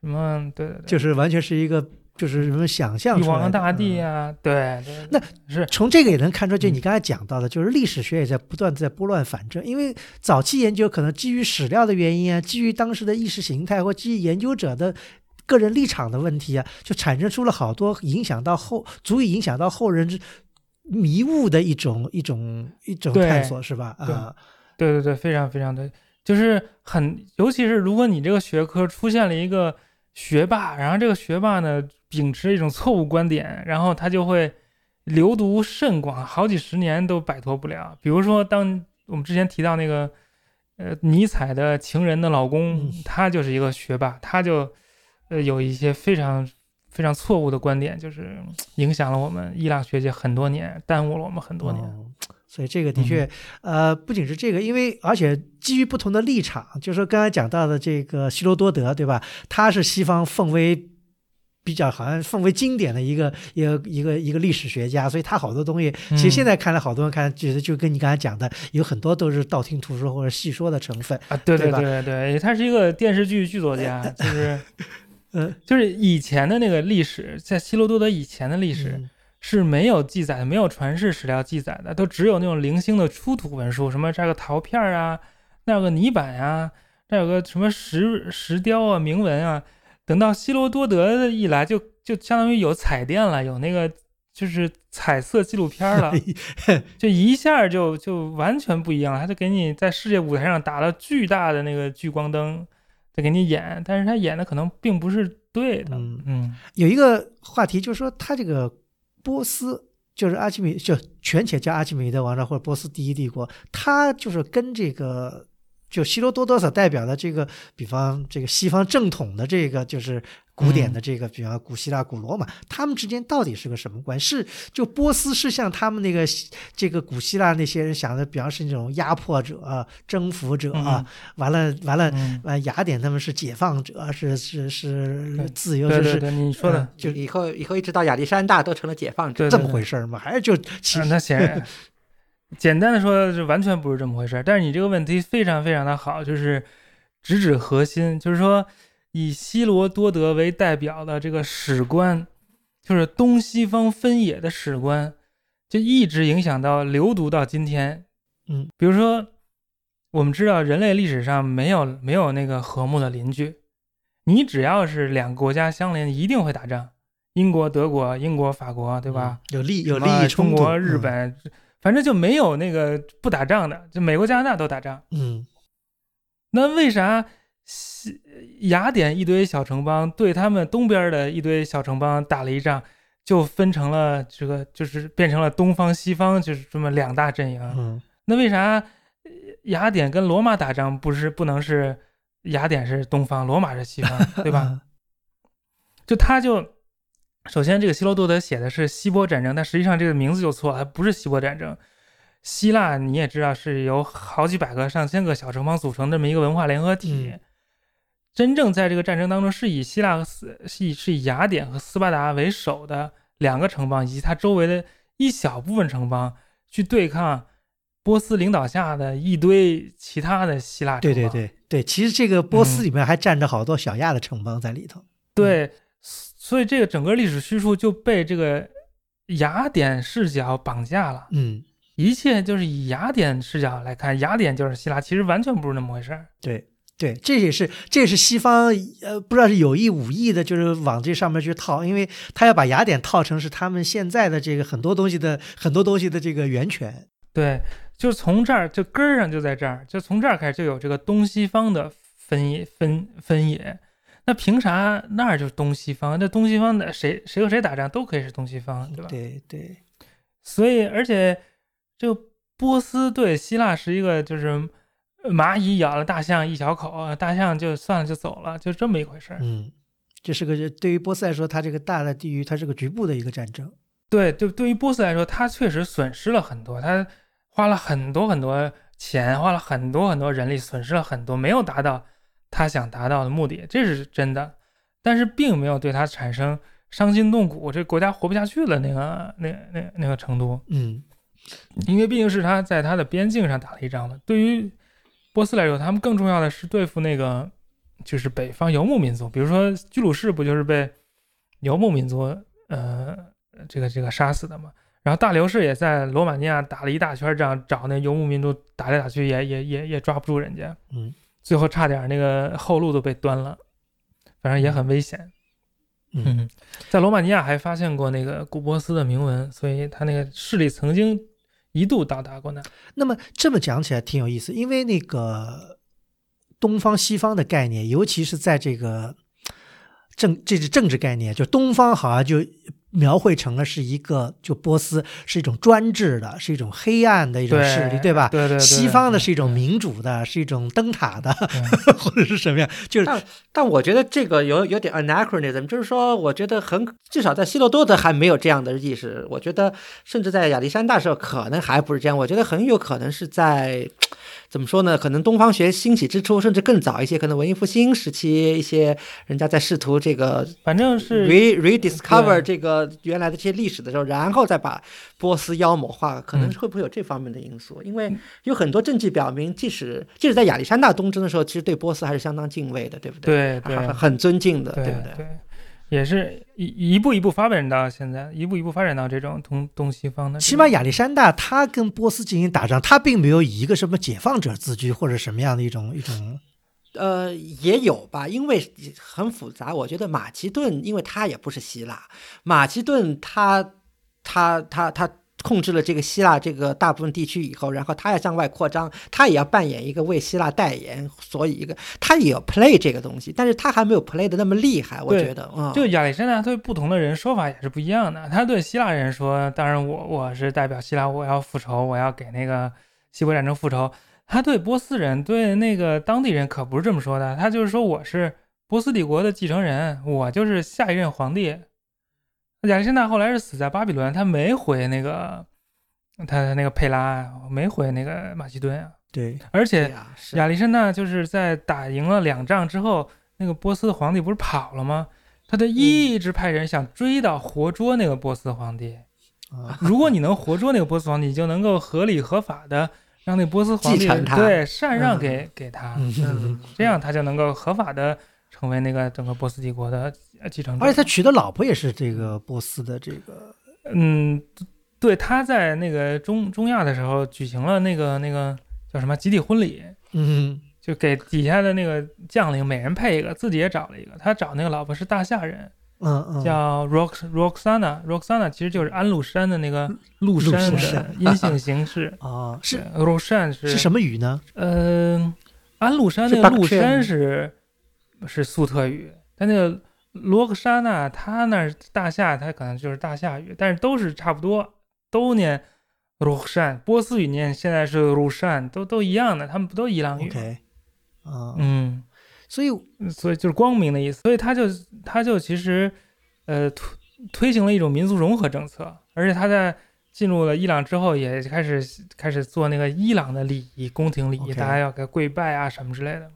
什么，对对对，就是完全是一个就是什么想象。玉皇大帝呀，对对。那是从这个也能看出，就你刚才讲到的，就是历史学也在不断在拨乱反正，因为早期研究可能基于史料的原因啊，基于当时的意识形态或基于研究者的。个人立场的问题啊，就产生出了好多影响到后，足以影响到后人之迷雾的一种一种一种探索，是吧？啊，对对对，非常非常对，就是很，尤其是如果你这个学科出现了一个学霸，然后这个学霸呢秉持一种错误观点，然后他就会流毒甚广，好几十年都摆脱不了。比如说，当我们之前提到那个，呃，尼采的情人的老公，他就是一个学霸，他就，呃，有一些非常非常错误的观点，就是影响了我们伊朗学界很多年，耽误了我们很多年。所以这个的确，呃，不仅是这个，因为而且基于不同的立场，就是说刚才讲到的这个希罗多德，对吧？他是西方奉为比较好像奉为经典的一个一个一个一个历史学家，所以他好多东西，其实现在看来，好多人看觉得就跟你刚才讲的，有很多都是道听途说或者戏说的成分啊。对对对对，他是一个电视剧剧作家，就是，呃，就是以前的那个历史，在希罗多德以前的历史。是没有记载的，没有传世史料记载的，都只有那种零星的出土文书，什么这个陶片啊，那有个泥板呀，这有个什么石石雕啊、铭文啊。等到希罗多德一来，就就相当于有彩电了，有那个就是彩色纪录片了，就一下就就完全不一样了。他就给你在世界舞台上打了巨大的那个聚光灯，在给你演，但是他演的可能并不是对的。嗯，有一个话题就是说他这个。波斯就是阿基米，就全且叫阿基米德王朝或者波斯第一帝国，他就是跟这个就希罗多多所代表的这个，比方这个西方正统的这个就是。古典的这个，比方古希腊、古罗马，他们之间到底是个什么关系？是就波斯是像他们那个这个古希腊那些人想的，比方是那种压迫者、征服者，完了完了完，雅典他们是解放者，是是是自由，是是你说的，就以后以后一直到亚历山大都成了解放者，这么回事吗？还是就其那显然，简单的说，就完全不是这么回事。但是你这个问题非常非常的好，就是直指核心，就是说。以希罗多德为代表的这个史观，就是东西方分野的史观，就一直影响到流毒到今天。嗯，比如说，我们知道人类历史上没有没有那个和睦的邻居，你只要是两个国家相连，一定会打仗。英国、德国、英国、法国，对吧？有利有利益冲突。中国、日本，反正就没有那个不打仗的，就美国、加拿大都打仗。嗯，那为啥？西雅典一堆小城邦对他们东边的一堆小城邦打了一仗，就分成了这个，就是变成了东方西方，就是这么两大阵营。嗯，那为啥雅典跟罗马打仗不是不能是雅典是东方，罗马是西方，对吧？就他就首先这个希罗多德写的是希波战争，但实际上这个名字就错了，它不是希波战争。希腊你也知道是由好几百个、上千个小城邦组成这么一个文化联合体。真正在这个战争当中，是以希腊和斯是以是以雅典和斯巴达为首的两个城邦，以及它周围的一小部分城邦，去对抗波斯领导下的一堆其他的希腊城邦。对对对对，其实这个波斯里面还站着好多小亚的城邦在里头。对，所以这个整个历史叙述就被这个雅典视角绑架了。嗯，一切就是以雅典视角来看，雅典就是希腊，其实完全不是那么回事儿。对。对，这也是这也是西方呃，不知道是有意无意的，就是往这上面去套，因为他要把雅典套成是他们现在的这个很多东西的很多东西的这个源泉。对，就从这儿就根儿上就在这儿，就从这儿开始就有这个东西方的分野分分野。那凭啥那儿就是东西方？那东西方的谁谁和谁打仗都可以是东西方，对吧？对对。所以，而且这个波斯对希腊是一个就是。蚂蚁咬了大象一小口，大象就算了就走了，就这么一回事儿。嗯，这是个对于波斯来说，它这个大的地域，它是个局部的一个战争。对，就对于波斯来说，他确实损失了很多，他花了很多很多钱，花了很多很多人力，损失了很多，没有达到他想达到的目的，这是真的。但是并没有对他产生伤筋动骨，这国家活不下去了那个那那那个程度。嗯，因为毕竟是他在他的边境上打了一仗嘛，对于。波斯来说，他们更重要的是对付那个，就是北方游牧民族，比如说居鲁士不就是被游牧民族呃这个这个杀死的嘛？然后大流士也在罗马尼亚打了一大圈仗，找那游牧民族打来打去，也也也也抓不住人家，嗯，最后差点那个后路都被端了，反正也很危险。嗯，在罗马尼亚还发现过那个古波斯的铭文，所以他那个势力曾经。一度到达过呢。那么这么讲起来挺有意思，因为那个东方西方的概念，尤其是在这个政这是政治概念，就东方好像就描绘成了是一个，就波斯是一种专制的，是一种黑暗的一种势力，对吧？对对。西方的是一种民主的，是一种灯塔的，或者是什么样？就是，但但我觉得这个有有点 anachronism，就是说，我觉得很至少在希罗多德还没有这样的意识。我觉得，甚至在亚历山大时候，可能还不是这样。我觉得很有可能是在。怎么说呢？可能东方学兴起之初，甚至更早一些，可能文艺复兴时期，一些人家在试图这个，反正是 re rediscover 这个原来的这些历史的时候，然后再把波斯妖魔化，可能会不会有这方面的因素？因为有很多证据表明，即使即使在亚历山大东征的时候，其实对波斯还是相当敬畏的，对不对？对，很尊敬的，对不对？也是一一步一步发展到现在，一步一步发展到这种东东西方的。起码亚历山大他跟波斯进行打仗，他并没有以一个什么解放者自居，或者什么样的一种一种。呃，也有吧，因为很复杂。我觉得马其顿，因为它也不是希腊，马其顿它它它它。控制了这个希腊这个大部分地区以后，然后它要向外扩张，它也要扮演一个为希腊代言，所以一个它也要 play 这个东西，但是它还没有 play 的那么厉害，我觉得，嗯，就亚历山大对不同的人说法也是不一样的。他对希腊人说，当然我我是代表希腊，我要复仇，我要给那个希波战争复仇。他对波斯人，对那个当地人可不是这么说的，他就是说我是波斯帝国的继承人，我就是下一任皇帝。亚历山大后来是死在巴比伦，他没回那个他那个佩拉，没回那个马其顿啊。对，而且亚历山大就是在打赢了两仗之后，那个波斯的皇帝不是跑了吗？他就一直派人想追到活捉那个波斯皇帝。如果你能活捉那个波斯皇帝，你就能够合理合法的让那波斯皇帝对禅让给给他，这样他就能够合法的成为那个整个波斯帝国的。继承者，而且他娶的老婆也是这个波斯的这个，嗯，对，他在那个中中亚的时候举行了那个那个叫什么集体婚礼，嗯，就给底下的那个将领每人配一个，自己也找了一个，他找那个老婆是大夏人，嗯嗯，叫 Rox Roxana，Roxana 其实就是安禄山的那个禄山的阴性形式啊，是 Roxan 是是什么语呢？嗯，安禄山那个禄山是是粟特语，但那个。罗克莎娜，他那大夏，他可能就是大夏语，但是都是差不多，都念罗克山。波斯语念现在是 Roxan，，都都一样的，他们不都伊朗语嗯，所以所以就是光明的意思。所以他就他就其实呃推推行了一种民族融合政策，而且他在进入了伊朗之后，也开始开始做那个伊朗的礼仪，宫廷礼仪，大家要给跪拜啊什么之类的。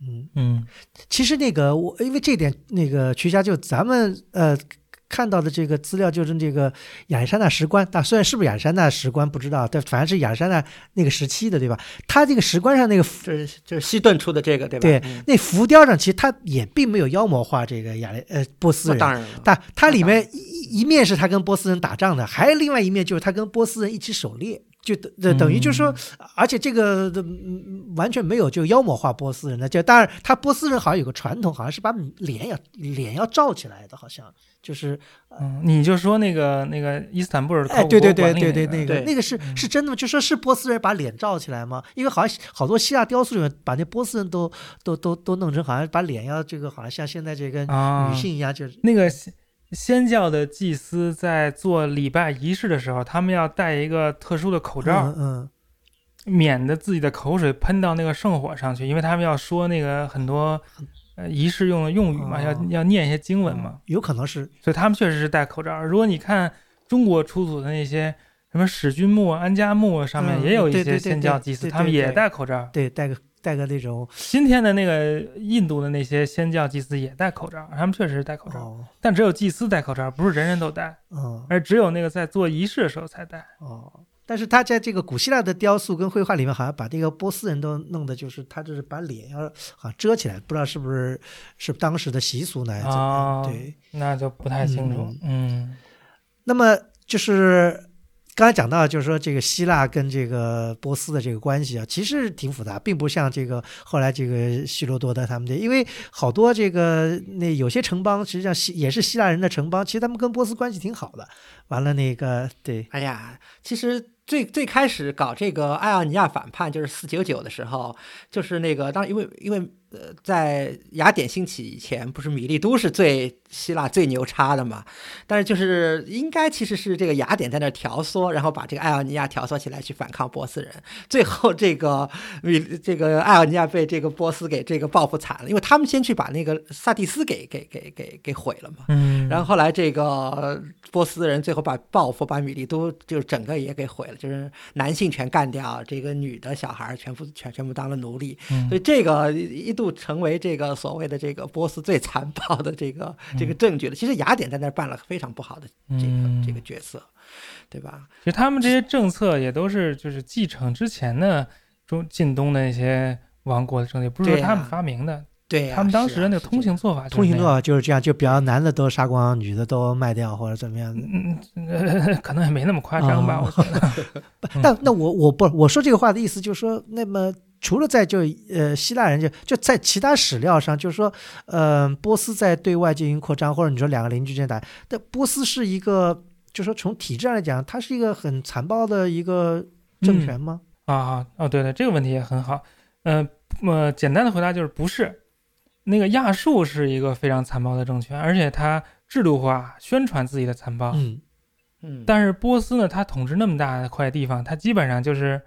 嗯嗯，其实那个我因为这点，那个曲家就咱们呃看到的这个资料，就是这个亚历山大石棺，但虽然是不是亚历山大石棺不知道，但反正是亚历山大那个时期的，对吧？他这个石棺上那个就是就是西顿出的这个，对吧？对，那浮雕上其实他也并没有妖魔化这个亚历呃波斯人，当然，但他里面一一面是他跟波斯人打仗的，还有另外一面就是他跟波斯人一起狩猎。就等等于就是说，而且这个完全没有就妖魔化波斯人的，就当然他波斯人好像有个传统，好像是把脸要脸要罩起来的，好像就是，嗯，你就说那个那个伊斯坦布尔哎，对对对对对，那个那个是是真的吗？就说是波斯人把脸罩起来吗？因为好像好多希腊雕塑里面把那波斯人都都都都弄成好像把脸要这个好像像现在这个女性一样，就是那个。仙教的祭司在做礼拜仪式的时候，他们要戴一个特殊的口罩，嗯，免得自己的口水喷到那个圣火上去，因为他们要说那个很多呃仪式用的用语嘛，要要念一些经文嘛，有可能是，所以他们确实是戴口罩。如果你看中国出土的那些什么史君墓、安家墓上面，也有一些仙教祭司，他们也戴口罩，对，戴个。戴个那种，今天的那个印度的那些仙教祭司也戴口罩，他们确实戴口罩，但只有祭司戴口罩，不是人人都戴，嗯，而只有那个在做仪式的时候才戴。哦，但是他在这个古希腊的雕塑跟绘画里面，好像把这个波斯人都弄的，就是他就是把脸要好像遮起来，不知道是不是是当时的习俗呢？啊，对，那就不太清楚。嗯，那么就是。刚才讲到，就是说这个希腊跟这个波斯的这个关系啊，其实挺复杂，并不像这个后来这个希罗多德他们的，因为好多这个那有些城邦，实际上希也是希腊人的城邦，其实他们跟波斯关系挺好的。完了那个对，哎呀，其实最最开始搞这个爱奥尼亚反叛，就是四九九的时候，就是那个当因为因为。呃，在雅典兴起以前，不是米利都是最希腊最牛叉的嘛？但是就是应该其实是这个雅典在那调唆，然后把这个爱奥尼亚调唆起来去反抗波斯人。最后这个米这个爱奥尼亚被这个波斯给这个报复惨了，因为他们先去把那个萨蒂斯给给给给给毁了嘛。嗯。然后后来这个波斯人最后把报复把米利都就整个也给毁了，就是男性全干掉，这个女的小孩全部全全部当了奴隶。所以这个一度。成为这个所谓的这个波斯最残暴的这个这个证据的。其实雅典在那儿扮了非常不好的这个这个角色，对吧？其实他们这些政策也都是就是继承之前的中近东的那些王国的政策，不是说他们发明的。对，他们当时的那个通行做法，通行做法就是这样，就比方男的都杀光，女的都卖掉或者怎么样的。嗯，可能也没那么夸张吧。我觉得 但那我我不我说这个话的意思就是说，那么。除了在就呃希腊人就就在其他史料上，就是说，呃，波斯在对外进行扩张，或者你说两个邻居之间打，但波斯是一个，就是说从体制上来讲，它是一个很残暴的一个政权吗？啊哦，对对，这个问题也很好。嗯，么简单的回答就是不是。那个亚述是一个非常残暴的政权，而且它制度化宣传自己的残暴。嗯嗯。但是波斯呢，它统治那么大块地方，它基本上就是。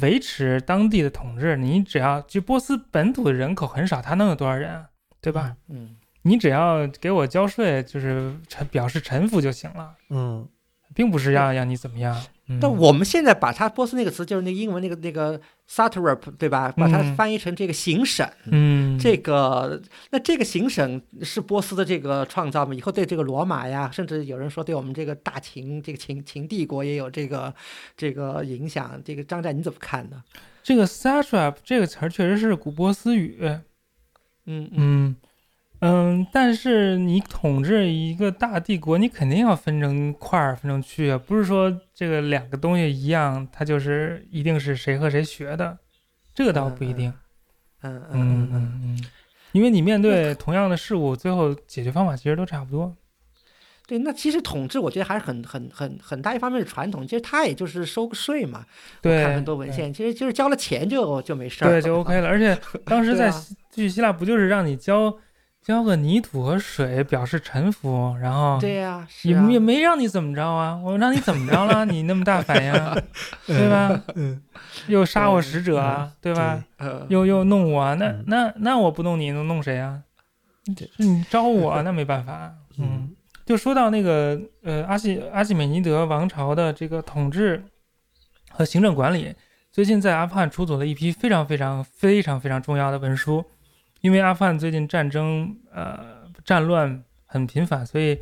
维持当地的统治，你只要就波斯本土的人口很少，他能有多少人啊？对吧？嗯，你只要给我交税，就是臣表示臣服就行了。嗯，并不是要让你怎么样。但我们现在把它波斯那个词，就是那个英文那个那个 satrap，对吧？把它翻译成这个行省。嗯，这个那这个行省是波斯的这个创造吗？以后对这个罗马呀，甚至有人说对我们这个大秦这个秦秦帝国也有这个这个影响。这个张战你怎么看呢？这个 satrap 这个词儿确实是古波斯语。嗯嗯。嗯，但是你统治一个大帝国，你肯定要分成块儿、分成区啊，不是说这个两个东西一样，它就是一定是谁和谁学的，这个倒不一定。嗯嗯嗯嗯，因为你面对同样的事物，最后解决方法其实都差不多。对，那其实统治我觉得还是很很很很大一方面是传统，其实它也就是收个税嘛。对，看很多文献，其实就是交了钱就就没事儿。对，就 OK 了。而且当时在去希腊不就是让你交？交个泥土和水表示臣服，然后对呀，也也没让你怎么着啊，我让你怎么着了？你那么大反应，对吧？嗯，又杀我使者，对吧？又又弄我，那那那我不弄你，能弄谁啊？你招我，那没办法。嗯，就说到那个呃阿西阿西美尼德王朝的这个统治和行政管理，最近在阿富汗出土了一批非常非常非常非常重要的文书。因为阿富汗最近战争，呃，战乱很频繁，所以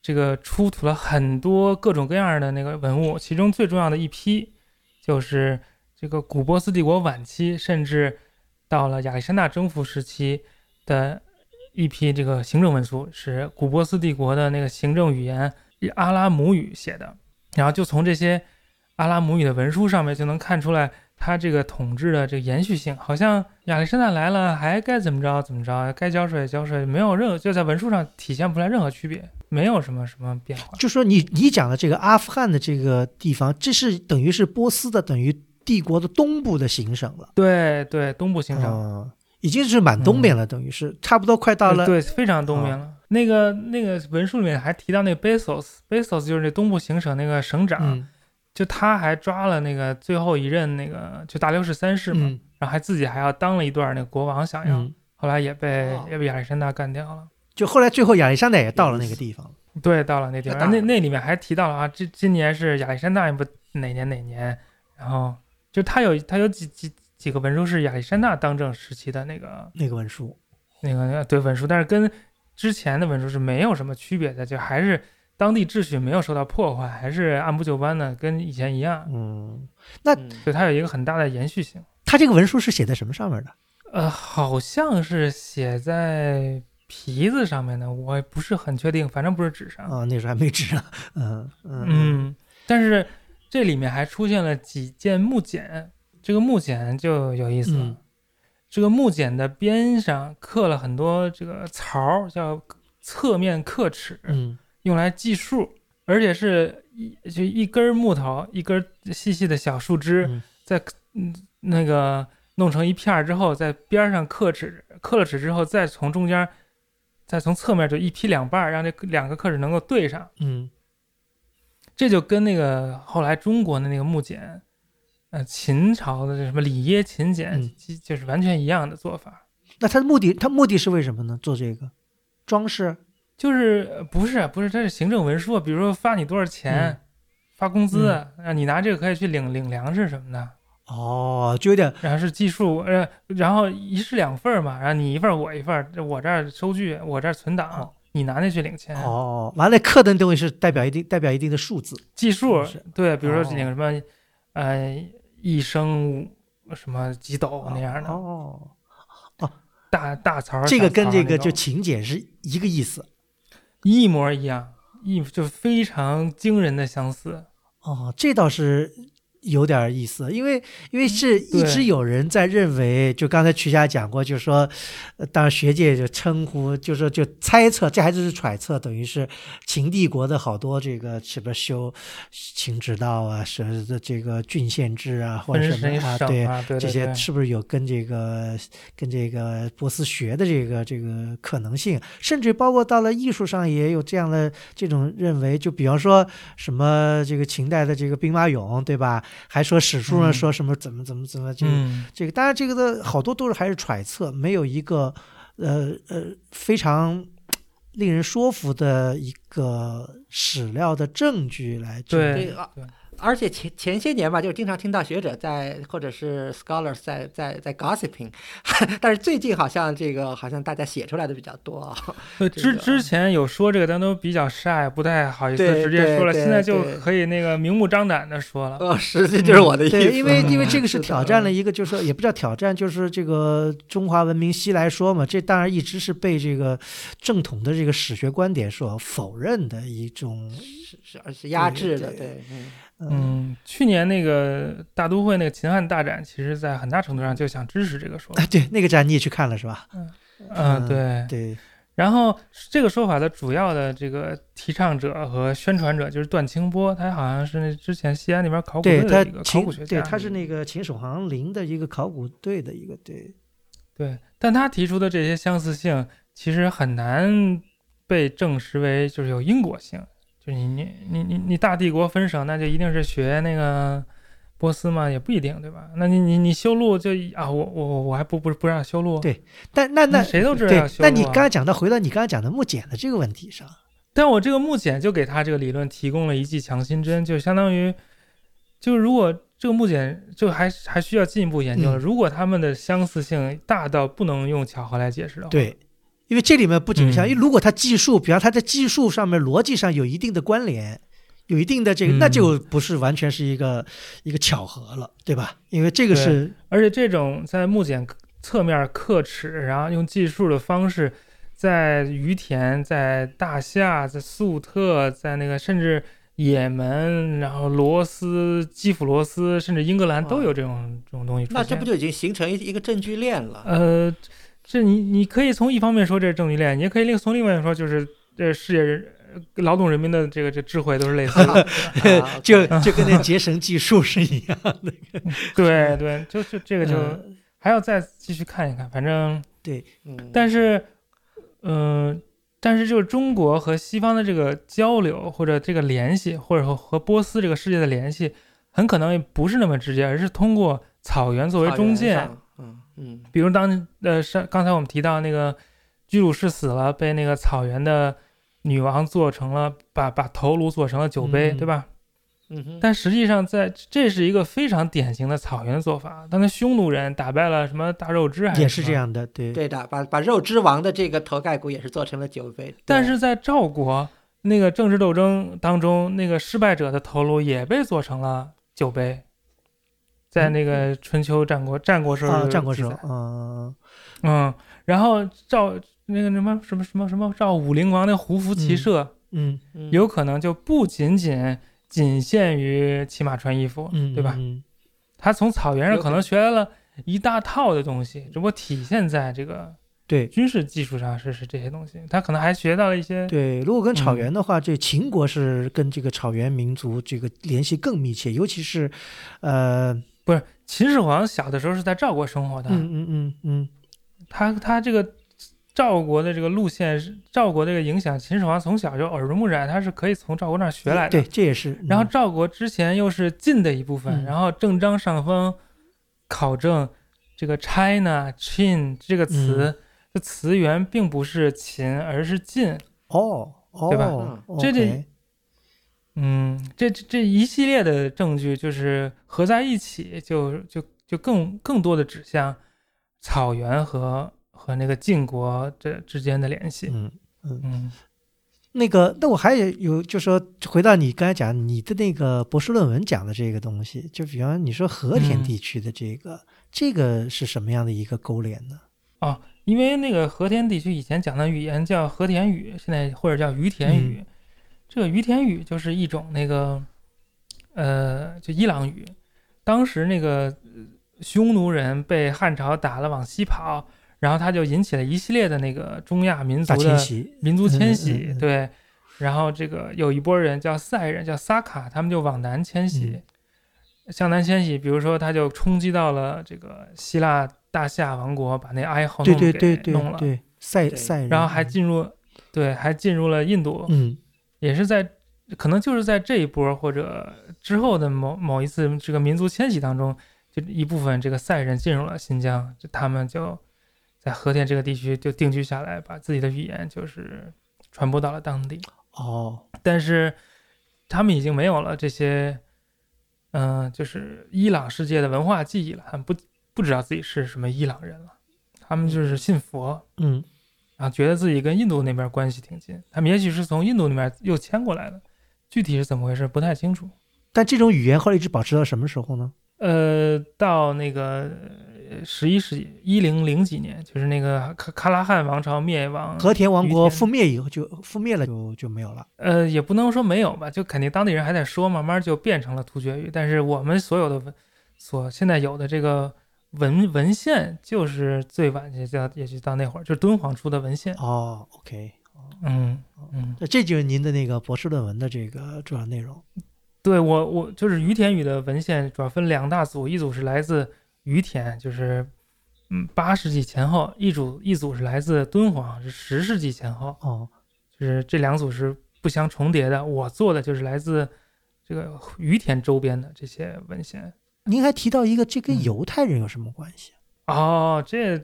这个出土了很多各种各样的那个文物。其中最重要的一批，就是这个古波斯帝国晚期，甚至到了亚历山大征服时期的一批这个行政文书，是古波斯帝国的那个行政语言阿拉姆语写的。然后就从这些阿拉姆语的文书上面就能看出来。他这个统治的这个延续性，好像亚历山大来了，还该怎么着怎么着，该交税交税，没有任何就在文书上体现不出来任何区别，没有什么什么变化。就说你你讲的这个阿富汗的这个地方，这是等于是波斯的等于帝国的东部的行省了。对对，东部行省，已经是满东边了，等于是差不多快到了。对，非常东边了。那个那个文书里面还提到那个 Besos，Besos 就是那东部行省那个省长。就他还抓了那个最后一任那个就大流士三世嘛，然后还自己还要当了一段那个国王，想要后来也被也被亚历山大干掉了。就后来最后亚历山大也到了那个地方，对，到了那地方。那那里面还提到了啊，这今年是亚历山大不哪年哪年，然后就他有他有几几几个文书是亚历山大当政时期的那个那个文书，那个对文书，但是跟之前的文书是没有什么区别的，就还是。当地秩序没有受到破坏，还是按部就班的，跟以前一样。嗯，那对它有一个很大的延续性。它这个文书是写在什么上面的？呃，好像是写在皮子上面的，我不是很确定，反正不是纸上。啊，那时候还没纸啊。嗯嗯嗯。但是这里面还出现了几件木简，这个木简就有意思了。这个木简的边上刻了很多这个槽，叫侧面刻齿。嗯。用来计数，而且是一就一根木头，一根细细的小树枝，在嗯那个弄成一片儿之后，在边上刻齿，刻了齿之后，再从中间，再从侧面就一劈两半，让这两个刻齿能够对上。嗯，这就跟那个后来中国的那个木简，呃，秦朝的这什么里耶秦简，就是完全一样的做法。那它的目的，它目的是为什么呢？做这个装饰？就是不是不是，它是行政文书，比如说发你多少钱，发工资，啊，你拿这个可以去领领粮食什么的。哦，就有点，然后是计数，呃，然后一式两份嘛，然后你一份我一份，我这儿收据，我这儿存档，你拿那去领钱。哦，完了，刻的东西是代表一定代表一定的数字，计数，对，比如说领什么，呃，一升什么几斗那样的。哦，哦，大大槽，这个跟这个就请柬是一个意思。一模一样，一就非常惊人的相似。哦，这倒是。有点意思，因为因为是一直有人在认为，就刚才曲霞讲过，就是说，当然学界就称呼，就说就猜测，这还是揣测，等于是秦帝国的好多这个什么修秦直道啊，什么的这个郡县制啊，或者什么啊，对这些是不是有跟这个跟这个波斯学的这个这个可能性？甚至包括到了艺术上也有这样的这种认为，就比方说什么这个秦代的这个兵马俑，对吧？还说史书上说什么怎么怎么怎么这个这个，当然这个的好多都是还是揣测，没有一个呃呃非常令人说服的一个史料的证据来对。而且前前些年吧，就经常听到学者在或者是 scholars 在在在 gossiping，但是最近好像这个好像大家写出来的比较多啊。之之前有说这个，但都比较 shy，不太好意思直接说了。现在就可以那个明目张胆的说了。呃，实际就是我的意思。因为因为这个是 挑战了一个，就是说也不叫挑战，就是这个中华文明西来说嘛，这当然一直是被这个正统的这个史学观点所否认的一种，是是而是压制的，对，嗯。嗯，去年那个大都会那个秦汉大展，其实在很大程度上就想支持这个说法。哎，对，那个展你也去看了是吧？嗯嗯，对对。然后这个说法的主要的这个提倡者和宣传者就是段清波，他好像是那之前西安那边考古队的一个考古学家。对，他是那个秦始皇陵的一个考古队的一个对。对，但他提出的这些相似性，其实很难被证实为就是有因果性。就你你你你你大帝国分省，那就一定是学那个波斯吗？也不一定，对吧？那你你你修路就啊，我我我还不不不让修路？对，但那那谁都知道要修路。那你刚才讲到，回到你刚才讲的木简的这个问题上，但我这个木简就给他这个理论提供了一剂强心针，就相当于，就如果这个木简就还还需要进一步研究了。如果他们的相似性大到不能用巧合来解释的话，对。因为这里面不仅像，因为如果它计数，比方它在计数上面逻辑上有一定的关联，有一定的这个，那就不是完全是一个一个巧合了，对吧？因为这个是，而且这种在木简侧面刻齿，然后用计数的方式，在于田、在大夏、在粟特、在那个甚至也门，然后罗斯、基辅罗斯，甚至英格兰都有这种这种东西出现。那这不就已经形成一一个证据链了？呃。这你你可以从一方面说这是证据链，你也可以另从另外说就是这世界人劳动人民的这个这智慧都是类似的，就就跟那结绳计数是一样的。对对，就是这个就还要再继续看一看，反正对，但是嗯，但是就是中国和西方的这个交流或者这个联系，或者说和波斯这个世界的联系，很可能不是那么直接，而是通过草原作为中介。嗯，比如当呃上刚才我们提到那个居鲁士死了，被那个草原的女王做成了把把头颅做成了酒杯，对吧？嗯但实际上在这是一个非常典型的草原做法。当那匈奴人打败了什么大肉之，也是这样的，对对的，把把肉之王的这个头盖骨也是做成了酒杯。但是在赵国那个政治斗争当中，那个失败者的头颅也被做成了酒杯。在那个春秋战国战国时候，战国时候，嗯嗯，然后赵那个什么什么什么什么赵武灵王那胡服骑射，嗯，有可能就不仅仅仅限于骑马穿衣服，对吧？他从草原上可能学来了一大套的东西，只不过体现在这个。对军事技术上是是这些东西，他可能还学到了一些。对，如果跟草原的话，这秦国是跟这个草原民族这个联系更密切，尤其是，呃，不是秦始皇小的时候是在赵国生活的。嗯嗯嗯嗯，他他这个赵国的这个路线，赵国这个影响，秦始皇从小就耳濡目染，他是可以从赵国那儿学来的。对，这也是。然后赵国之前又是晋的一部分，然后郑章上方考证这个 China Chin 这个词的词源并不是秦，而是晋。哦，对吧？这这。嗯，这这一系列的证据就是合在一起，就就就更更多的指向草原和和那个晋国这之间的联系。嗯嗯嗯，那个，那我还有，就说回到你刚才讲你的那个博士论文讲的这个东西，就比方你说和田地区的这个，这个是什么样的一个勾连呢？哦，因为那个和田地区以前讲的语言叫和田语，现在或者叫于田语。这个于田语就是一种那个，呃，就伊朗语。当时那个匈奴人被汉朝打了，往西跑，然后他就引起了一系列的那个中亚民族的民族迁徙。对，然后这个有一波人叫塞人，叫萨卡，他们就往南迁徙，向南迁徙。比如说，他就冲击到了这个希腊大夏王国，把那埃豪弄给弄了。对，塞塞人，然后还进入，对，还进入了印度。嗯。也是在，可能就是在这一波或者之后的某某一次这个民族迁徙当中，就一部分这个塞人进入了新疆，就他们就在和田这个地区就定居下来，把自己的语言就是传播到了当地。哦，但是他们已经没有了这些，嗯，就是伊朗世界的文化记忆了，他们不不知道自己是什么伊朗人了，他们就是信佛。嗯。啊，觉得自己跟印度那边关系挺近，他们也许是从印度那边又迁过来的，具体是怎么回事不太清楚。但这种语言后来一直保持到什么时候呢？呃，到那个十一世纪一零零几年，就是那个喀喀拉汗王朝灭亡，和田王国覆灭以后就覆灭了，就就没有了。呃，也不能说没有吧，就肯定当地人还在说，慢慢就变成了突厥语。但是我们所有的所现在有的这个。文文献就是最晚也叫也就到那会儿，就是敦煌出的文献哦。OK，嗯嗯，那这就是您的那个博士论文的这个主要内容。对我我就是于田语的文献主要分两大组，一组是来自于田，就是嗯八世纪前后；一组一组是来自敦煌，是十世纪前后。哦，就是这两组是不相重叠的。我做的就是来自这个于田周边的这些文献。您还提到一个，这跟犹太人有什么关系？哦，这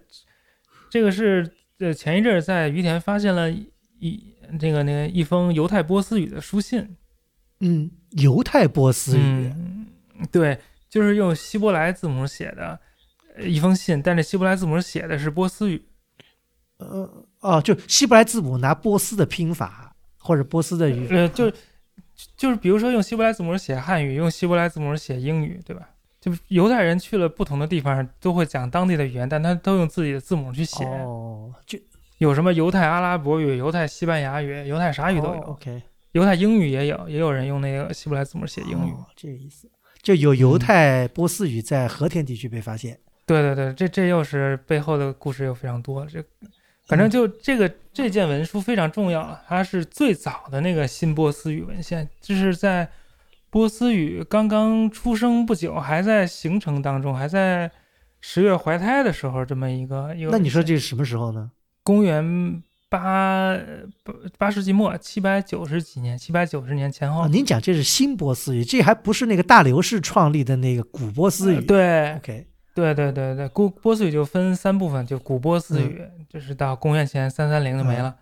这个是呃，前一阵在于田发现了一这个那个一封犹太波斯语的书信。嗯，犹太波斯语，对，就是用希伯来字母写的一封信，但是希伯来字母写的是波斯语。呃，哦，就希伯来字母拿波斯的拼法或者波斯的语，呃，就就是比如说用希伯来字母写汉语，用希伯来字母写英语，对吧？就犹太人去了不同的地方，都会讲当地的语言，但他都用自己的字母去写。哦，就有什么犹太阿拉伯语、犹太西班牙语、犹太啥语都有。OK，犹太英语也有，也有人用那个希伯来字母写英语。这个意思，就有犹太波斯语在和田地区被发现。对对对，这这又是背后的故事又非常多。这反正就这个这件文书非常重要了，它是最早的那个新波斯语文献，就是在。波斯语刚刚出生不久，还在形成当中，还在十月怀胎的时候，这么一个一个。那你说这是什么时候呢？公元八八八世纪末，七百九十几年，七百九十年前后。您讲这是新波斯语，这还不是那个大流士创立的那个古波斯语。对，OK，对对对对，古波斯语就分三部分，就古波斯语，就是到公元前三三零就没了。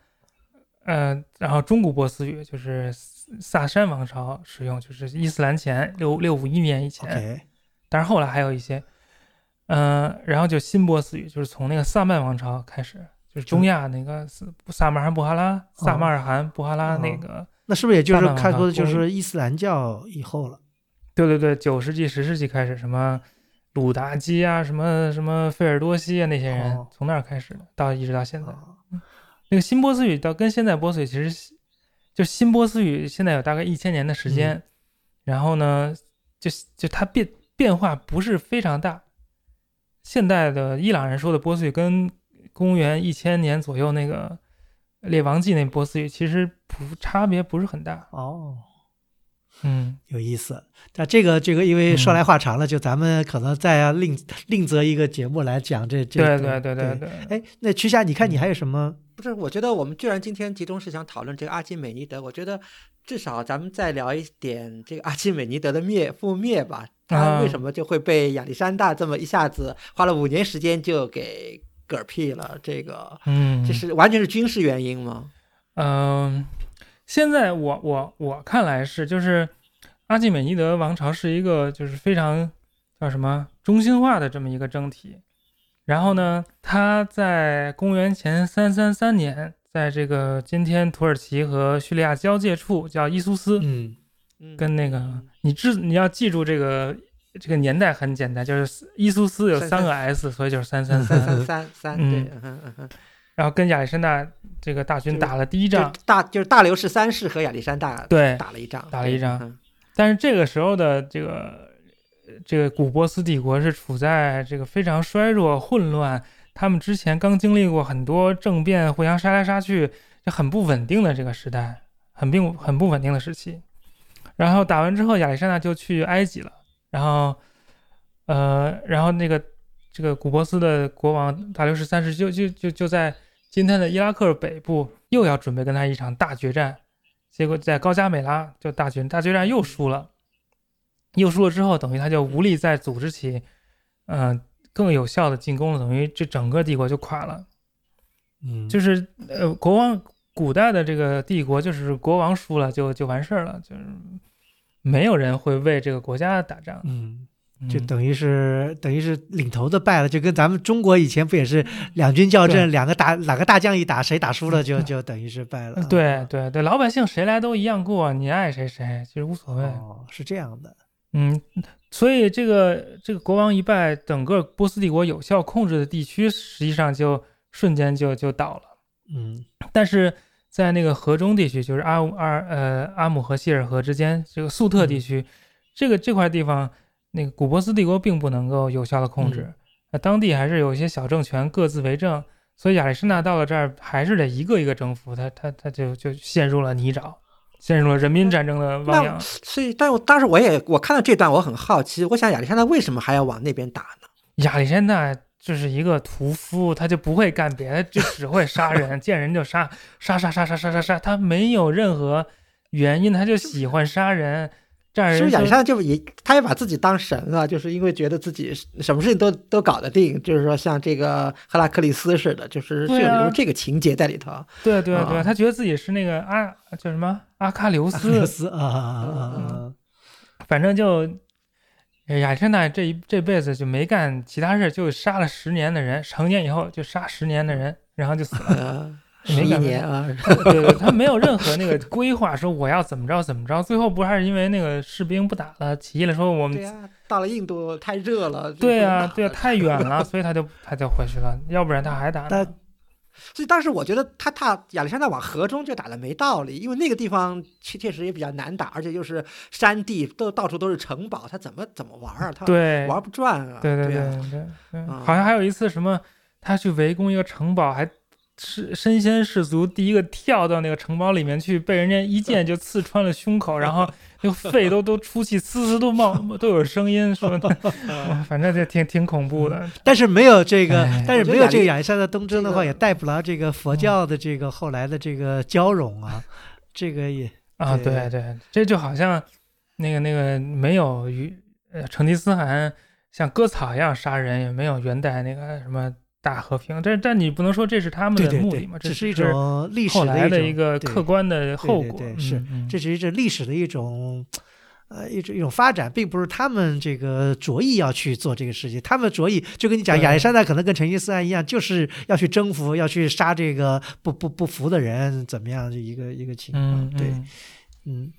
嗯，然后中古波斯语就是。萨珊王朝使用就是伊斯兰前六六五一年以前，但是后来还有一些，嗯，然后就新波斯语就是从那个萨曼王朝开始，就是中亚那个萨马尔罕布哈拉、萨马尔罕布哈拉那个，那是不是也就是开头就是。伊斯兰教以后了？对对对，九世纪十世纪开始，什么鲁达基啊，什么什么费尔多西啊那些人从那儿开始的，到一直到现在，那个新波斯语到跟现在波斯语其实。就新波斯语现在有大概一千年的时间，然后呢，就就它变变化不是非常大。现代的伊朗人说的波斯语跟公元一千年左右那个列王纪那波斯语其实不差别不是很大哦。嗯，有意思。那这个这个，因为说来话长了，就咱们可能再要另另择一个节目来讲这这。对对对对对。哎，那曲霞，你看你还有什么？不是，我觉得我们居然今天集中是想讨论这个阿基美尼德。我觉得至少咱们再聊一点这个阿基美尼德的灭覆灭吧。他为什么就会被亚历山大这么一下子花了五年时间就给嗝屁了？这个，嗯，这是完全是军事原因吗？嗯，现在我我我看来是就是。阿基美尼德王朝是一个就是非常叫什么中心化的这么一个政体，然后呢，他在公元前三三三年，在这个今天土耳其和叙利亚交界处叫伊苏斯，嗯，跟那个你知你要记住这个这个年代很简单，就是伊苏斯有三个 S，所以就是三三三。三三三，对，然后跟亚历山大这个大军打了第一仗，大就是大流士三世和亚历山大对打了一仗，打了一仗。但是这个时候的这个这个古波斯帝国是处在这个非常衰弱、混乱，他们之前刚经历过很多政变，互相杀来杀去，就很不稳定的这个时代，很并很不稳定的时期。然后打完之后，亚历山大就去埃及了，然后呃，然后那个这个古波斯的国王大流士三世就就就就在今天的伊拉克北部，又要准备跟他一场大决战。结果在高加美拉就大决大决战又输了，又输了之后，等于他就无力再组织起，嗯，更有效的进攻了，等于这整个帝国就垮了。嗯，就是呃，国王古代的这个帝国，就是国王输了就就完事儿了，就是没有人会为这个国家打仗。嗯。就等于是等于是领头的败了，就跟咱们中国以前不也是两军校阵，两个大哪个大将一打，谁打输了就就等于是败了。对对对，老百姓谁来都一样过，你爱谁谁，其实无所谓。哦，是这样的。嗯，所以这个这个国王一败，整个波斯帝国有效控制的地区实际上就瞬间就就倒了。嗯，但是在那个河中地区，就是阿乌阿呃阿姆和希尔河之间这个粟特地区，这个这块地方。那个古波斯帝国并不能够有效的控制，那当地还是有一些小政权各自为政，所以亚历山大到了这儿还是得一个一个征服，他他他就就陷入了泥沼，陷入了人民战争的汪洋。所以，但我当时我也我看到这段，我很好奇，我想亚历山大为什么还要往那边打呢？亚历山大就是一个屠夫，他就不会干别的，就只会杀人，见人就杀，杀杀杀杀杀杀杀，他没有任何原因，他就喜欢杀人。是不是亚历山大就也，他也把自己当神了，就是因为觉得自己什么事情都都搞得定，就是说像这个赫拉克利斯似的，就是有这个情节在里头。对对对，他觉得自己是那个啊叫什么阿喀琉斯啊啊啊！反正就亚历山大这一这辈子就没干其他事，就杀了十年的人，成年以后就杀十年的人，然后就死了。十一年啊，对对，他没有任何那个规划，说我要怎么着怎么着，最后不还是因为那个士兵不打了，起义了，说我们到了印度太热了，对啊，对啊，太远了，所以他就他就回去了，要不然他还打。所以当时我觉得他踏亚历山大往河中就打的没道理，因为那个地方确确实也比较难打，而且又是山地，都到处都是城堡，他怎么怎么玩啊？他玩不转啊？对对对对，好像还有一次什么，他去围攻一个城堡还。是身先士卒，第一个跳到那个城堡里面去，被人家一 剑就刺穿了胸口，然后那个肺都 都出气，呲呲都冒都有声音，说的，反正这挺挺恐怖的。但是没有这个，但是没有这个亚历山大东征的话，也带不了这个佛教的这个后来的这个交融啊，这个也啊，对对，这就好像那个那个没有成吉思汗像割草一样杀人，也没有元代那个什么。大和平，但但你不能说这是他们的目的嘛？这是一种历史的一个客观的后果。是，这是一种历史的一种，呃，一种一种发展，并不是他们这个着意要去做这个事情。他们着意就跟你讲，亚历山大可能跟成吉思汗一样，就是要去征服，要去杀这个不不不服的人，怎么样？就一个一个情况。对，嗯。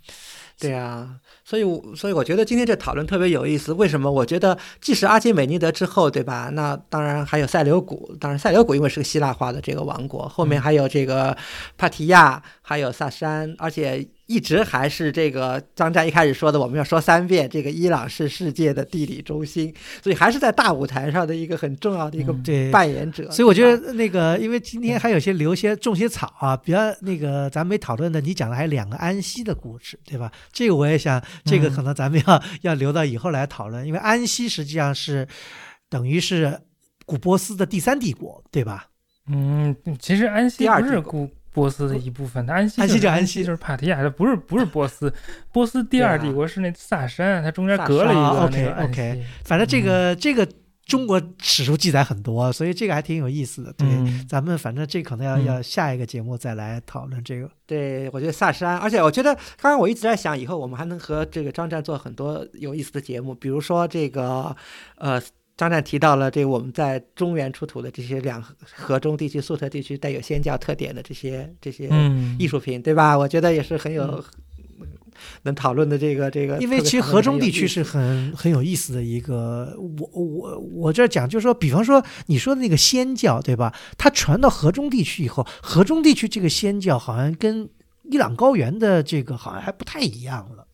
对啊，所以，所以我觉得今天这讨论特别有意思。为什么？我觉得，即使阿基美尼德之后，对吧？那当然还有塞琉古，当然塞琉古因为是个希腊化的这个王国，后面还有这个帕提亚，还有萨珊，而且。一直还是这个张战一开始说的，我们要说三遍，这个伊朗是世界的地理中心，所以还是在大舞台上的一个很重要的一个扮演者。所以我觉得那个，因为今天还有些留些种些草啊，比较那个咱没讨论的，你讲的还有两个安息的故事，对吧？这个我也想，这个可能咱们要要留到以后来讨论，因为安息实际上是等于是古波斯的第三帝国，对吧？嗯，其实安息不是古波斯的一部分，安息安息就安息就是帕提亚，它不是不是波斯，波斯第二帝国是那萨珊，它中间隔了一个 OK OK，反正这个这个。中国史书记载很多，所以这个还挺有意思的。对，咱们反正这可能要要下一个节目再来讨论这个。对，我觉得萨珊，而且我觉得刚刚我一直在想，以后我们还能和这个张湛做很多有意思的节目，比如说这个，呃，张湛提到了这我们在中原出土的这些两河中地区、粟特地区带有仙教特点的这些这些艺术品，对吧？我觉得也是很有。能讨论的这个这个，因为其实河中地区是很很有意思的一个，我我我这讲就是说，比方说你说的那个仙教，对吧？它传到河中地区以后，河中地区这个仙教好像跟伊朗高原的这个好像还不太一样了，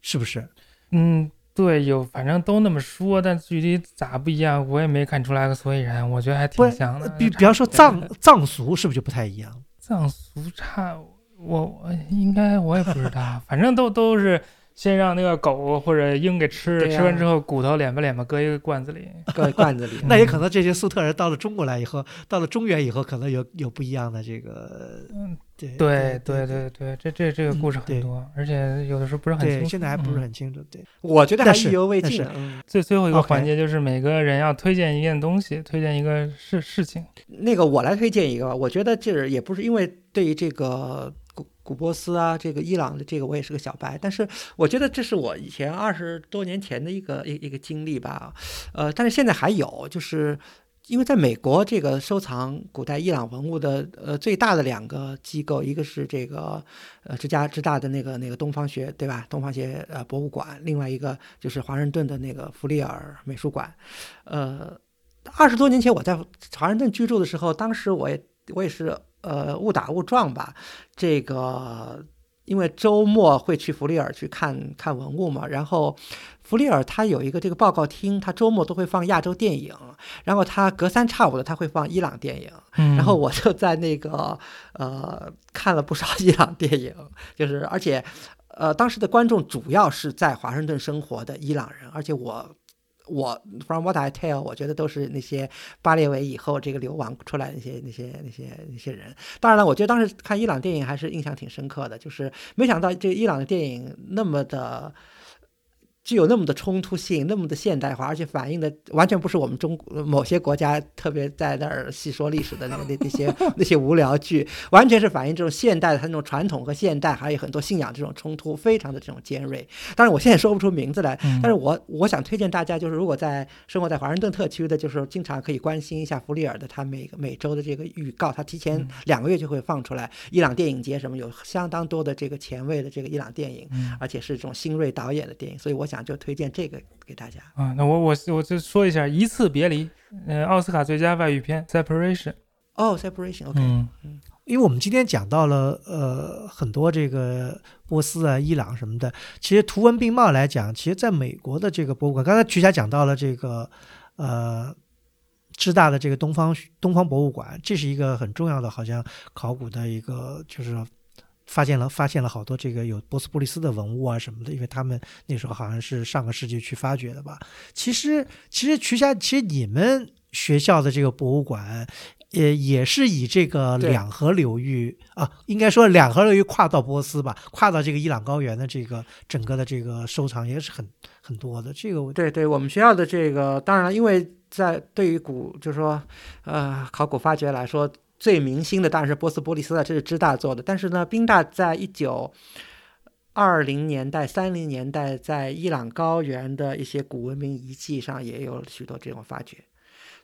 是不是？嗯，对，有反正都那么说，但具体咋不一样，我也没看出来个所以然。我觉得还挺像的。比比方说藏藏俗是不是就不太一样？藏俗差。我我应该我也不知道，反正都都是先让那个狗或者鹰给吃，吃完之后骨头敛吧敛吧，搁一个罐子里，搁罐子里。那也可能这些粟特人到了中国来以后，到了中原以后，可能有有不一样的这个。嗯，对对对对对，这这这个故事很多，而且有的时候不是很清楚。现在还不是很清楚。对，我觉得还意犹未尽。最最后一个环节就是每个人要推荐一件东西，推荐一个事事情。那个我来推荐一个吧，我觉得这也不是因为对于这个。古波斯啊，这个伊朗的这个我也是个小白，但是我觉得这是我以前二十多年前的一个一一个经历吧，呃，但是现在还有，就是因为在美国这个收藏古代伊朗文物的呃最大的两个机构，一个是这个呃芝加哥大的那个那个东方学对吧？东方学呃博物馆，另外一个就是华盛顿的那个弗利尔美术馆，呃，二十多年前我在华盛顿居住的时候，当时我也我也是。呃，误打误撞吧，这个因为周末会去弗里尔去看看文物嘛，然后弗里尔他有一个这个报告厅，他周末都会放亚洲电影，然后他隔三差五的他会放伊朗电影，然后我就在那个呃看了不少伊朗电影，就是而且呃当时的观众主要是在华盛顿生活的伊朗人，而且我。我 from what I tell，我觉得都是那些巴列维以后这个流亡出来那些那些那些那些人。当然了，我觉得当时看伊朗电影还是印象挺深刻的，就是没想到这个伊朗的电影那么的。具有那么的冲突性，那么的现代化，而且反映的完全不是我们中某些国家特别在那儿细说历史的那个那那些那些无聊剧，完全是反映这种现代的它那种传统和现代，还有很多信仰这种冲突，非常的这种尖锐。当然，我现在说不出名字来，但是我我想推荐大家，就是如果在生活在华盛顿特区的，就是经常可以关心一下弗里尔的他每个每周的这个预告，他提前两个月就会放出来。伊朗电影节什么有相当多的这个前卫的这个伊朗电影，而且是这种新锐导演的电影，所以我想。讲就推荐这个给大家啊，那我我我就说一下《一次别离》，呃，奥斯卡最佳外语片《Separation》。哦，Separation，OK。嗯嗯，因为我们今天讲到了呃很多这个波斯啊、伊朗什么的，其实图文并茂来讲，其实在美国的这个博物馆，刚才曲霞讲到了这个呃芝大的这个东方东方博物馆，这是一个很重要的，好像考古的一个就是。发现了，发现了好多这个有波斯波利斯的文物啊什么的，因为他们那时候好像是上个世纪去发掘的吧。其实，其实瞿霞，其实你们学校的这个博物馆，也也是以这个两河流域啊，应该说两河流域跨到波斯吧，跨到这个伊朗高原的这个整个的这个收藏也是很很多的。这个对对，我们学校的这个，当然了，因为在对于古，就是说，呃，考古发掘来说。最明星的当然是波斯波利斯了，这是支大做的。但是呢，宾大在一九二零年代、三零年代，在伊朗高原的一些古文明遗迹上也有许多这种发掘。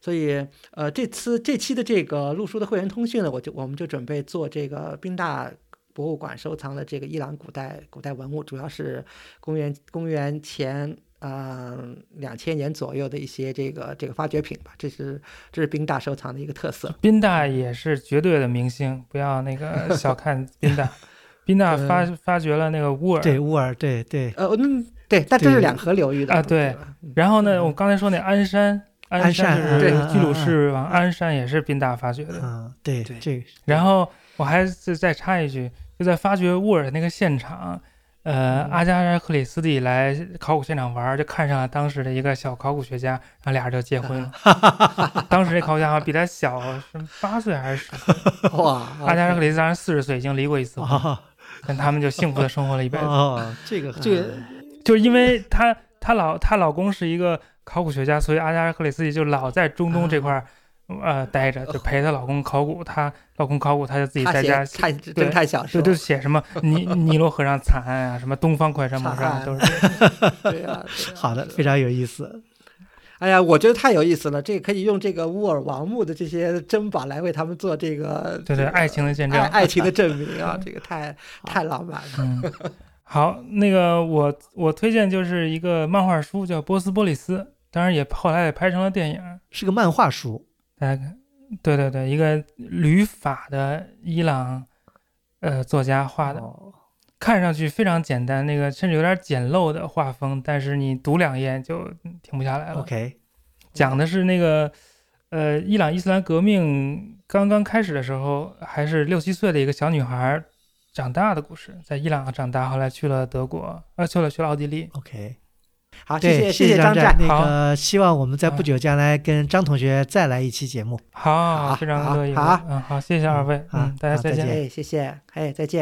所以，呃，这次这期的这个陆书的会员通讯呢，我就我们就准备做这个宾大博物馆收藏的这个伊朗古代古代文物，主要是公元公元前。嗯，两千年左右的一些这个这个发掘品吧，这是这是宾大收藏的一个特色。宾大也是绝对的明星，不要那个 小看宾大。宾大发发掘了那个乌尔，对乌尔，对对，呃，嗯，对，但这是两河流域的啊。对，然后呢，我刚才说那鞍山，鞍山就是居鲁士王鞍山也是宾大发掘的。嗯，对对。然后我还是再插一句，就在发掘乌尔那个现场。呃，阿加莎·克里斯蒂来考古现场玩，就看上了当时的一个小考古学家，然后俩人就结婚了。当时这考古学家比他小是八岁还是十岁？哇！阿加莎·克里斯当时四十岁，已经离过一次婚，跟他们就幸福的生活了一辈子。哦，这个这个，就是因为她她老她老公是一个考古学家，所以阿加莎·克里斯蒂就老在中东这块儿。呃，待着就陪她老公考古，她老公考古，她就自己在家看侦探小说，就就写什么 尼尼罗河上惨案啊，什么东方快车谋杀都是。对呀，好的，非常有意思。哎呀，我觉得太有意思了，这可以用这个乌尔王墓的这些珍宝来为他们做这个对对爱情的见证，爱情的证明啊，这个太太浪漫了。好，那个我我推荐就是一个漫画书，叫《波斯波利斯》，当然也后来也拍成了电影，是个漫画书。大家看，对对对，一个旅法的伊朗，呃，作家画的，看上去非常简单，那个甚至有点简陋的画风，但是你读两页就停不下来了。OK，讲的是那个，呃，伊朗伊斯兰革命刚刚开始的时候，还是六七岁的一个小女孩长大的故事，在伊朗长大，后来去了德国，呃，去了去了奥地利。OK。好，谢谢谢谢张战。那个，希望我们在不久将来跟张同学再来一期节目。好，非常乐意。好，嗯，好，谢谢二位，嗯，大家再见。哎，谢谢，哎，再见。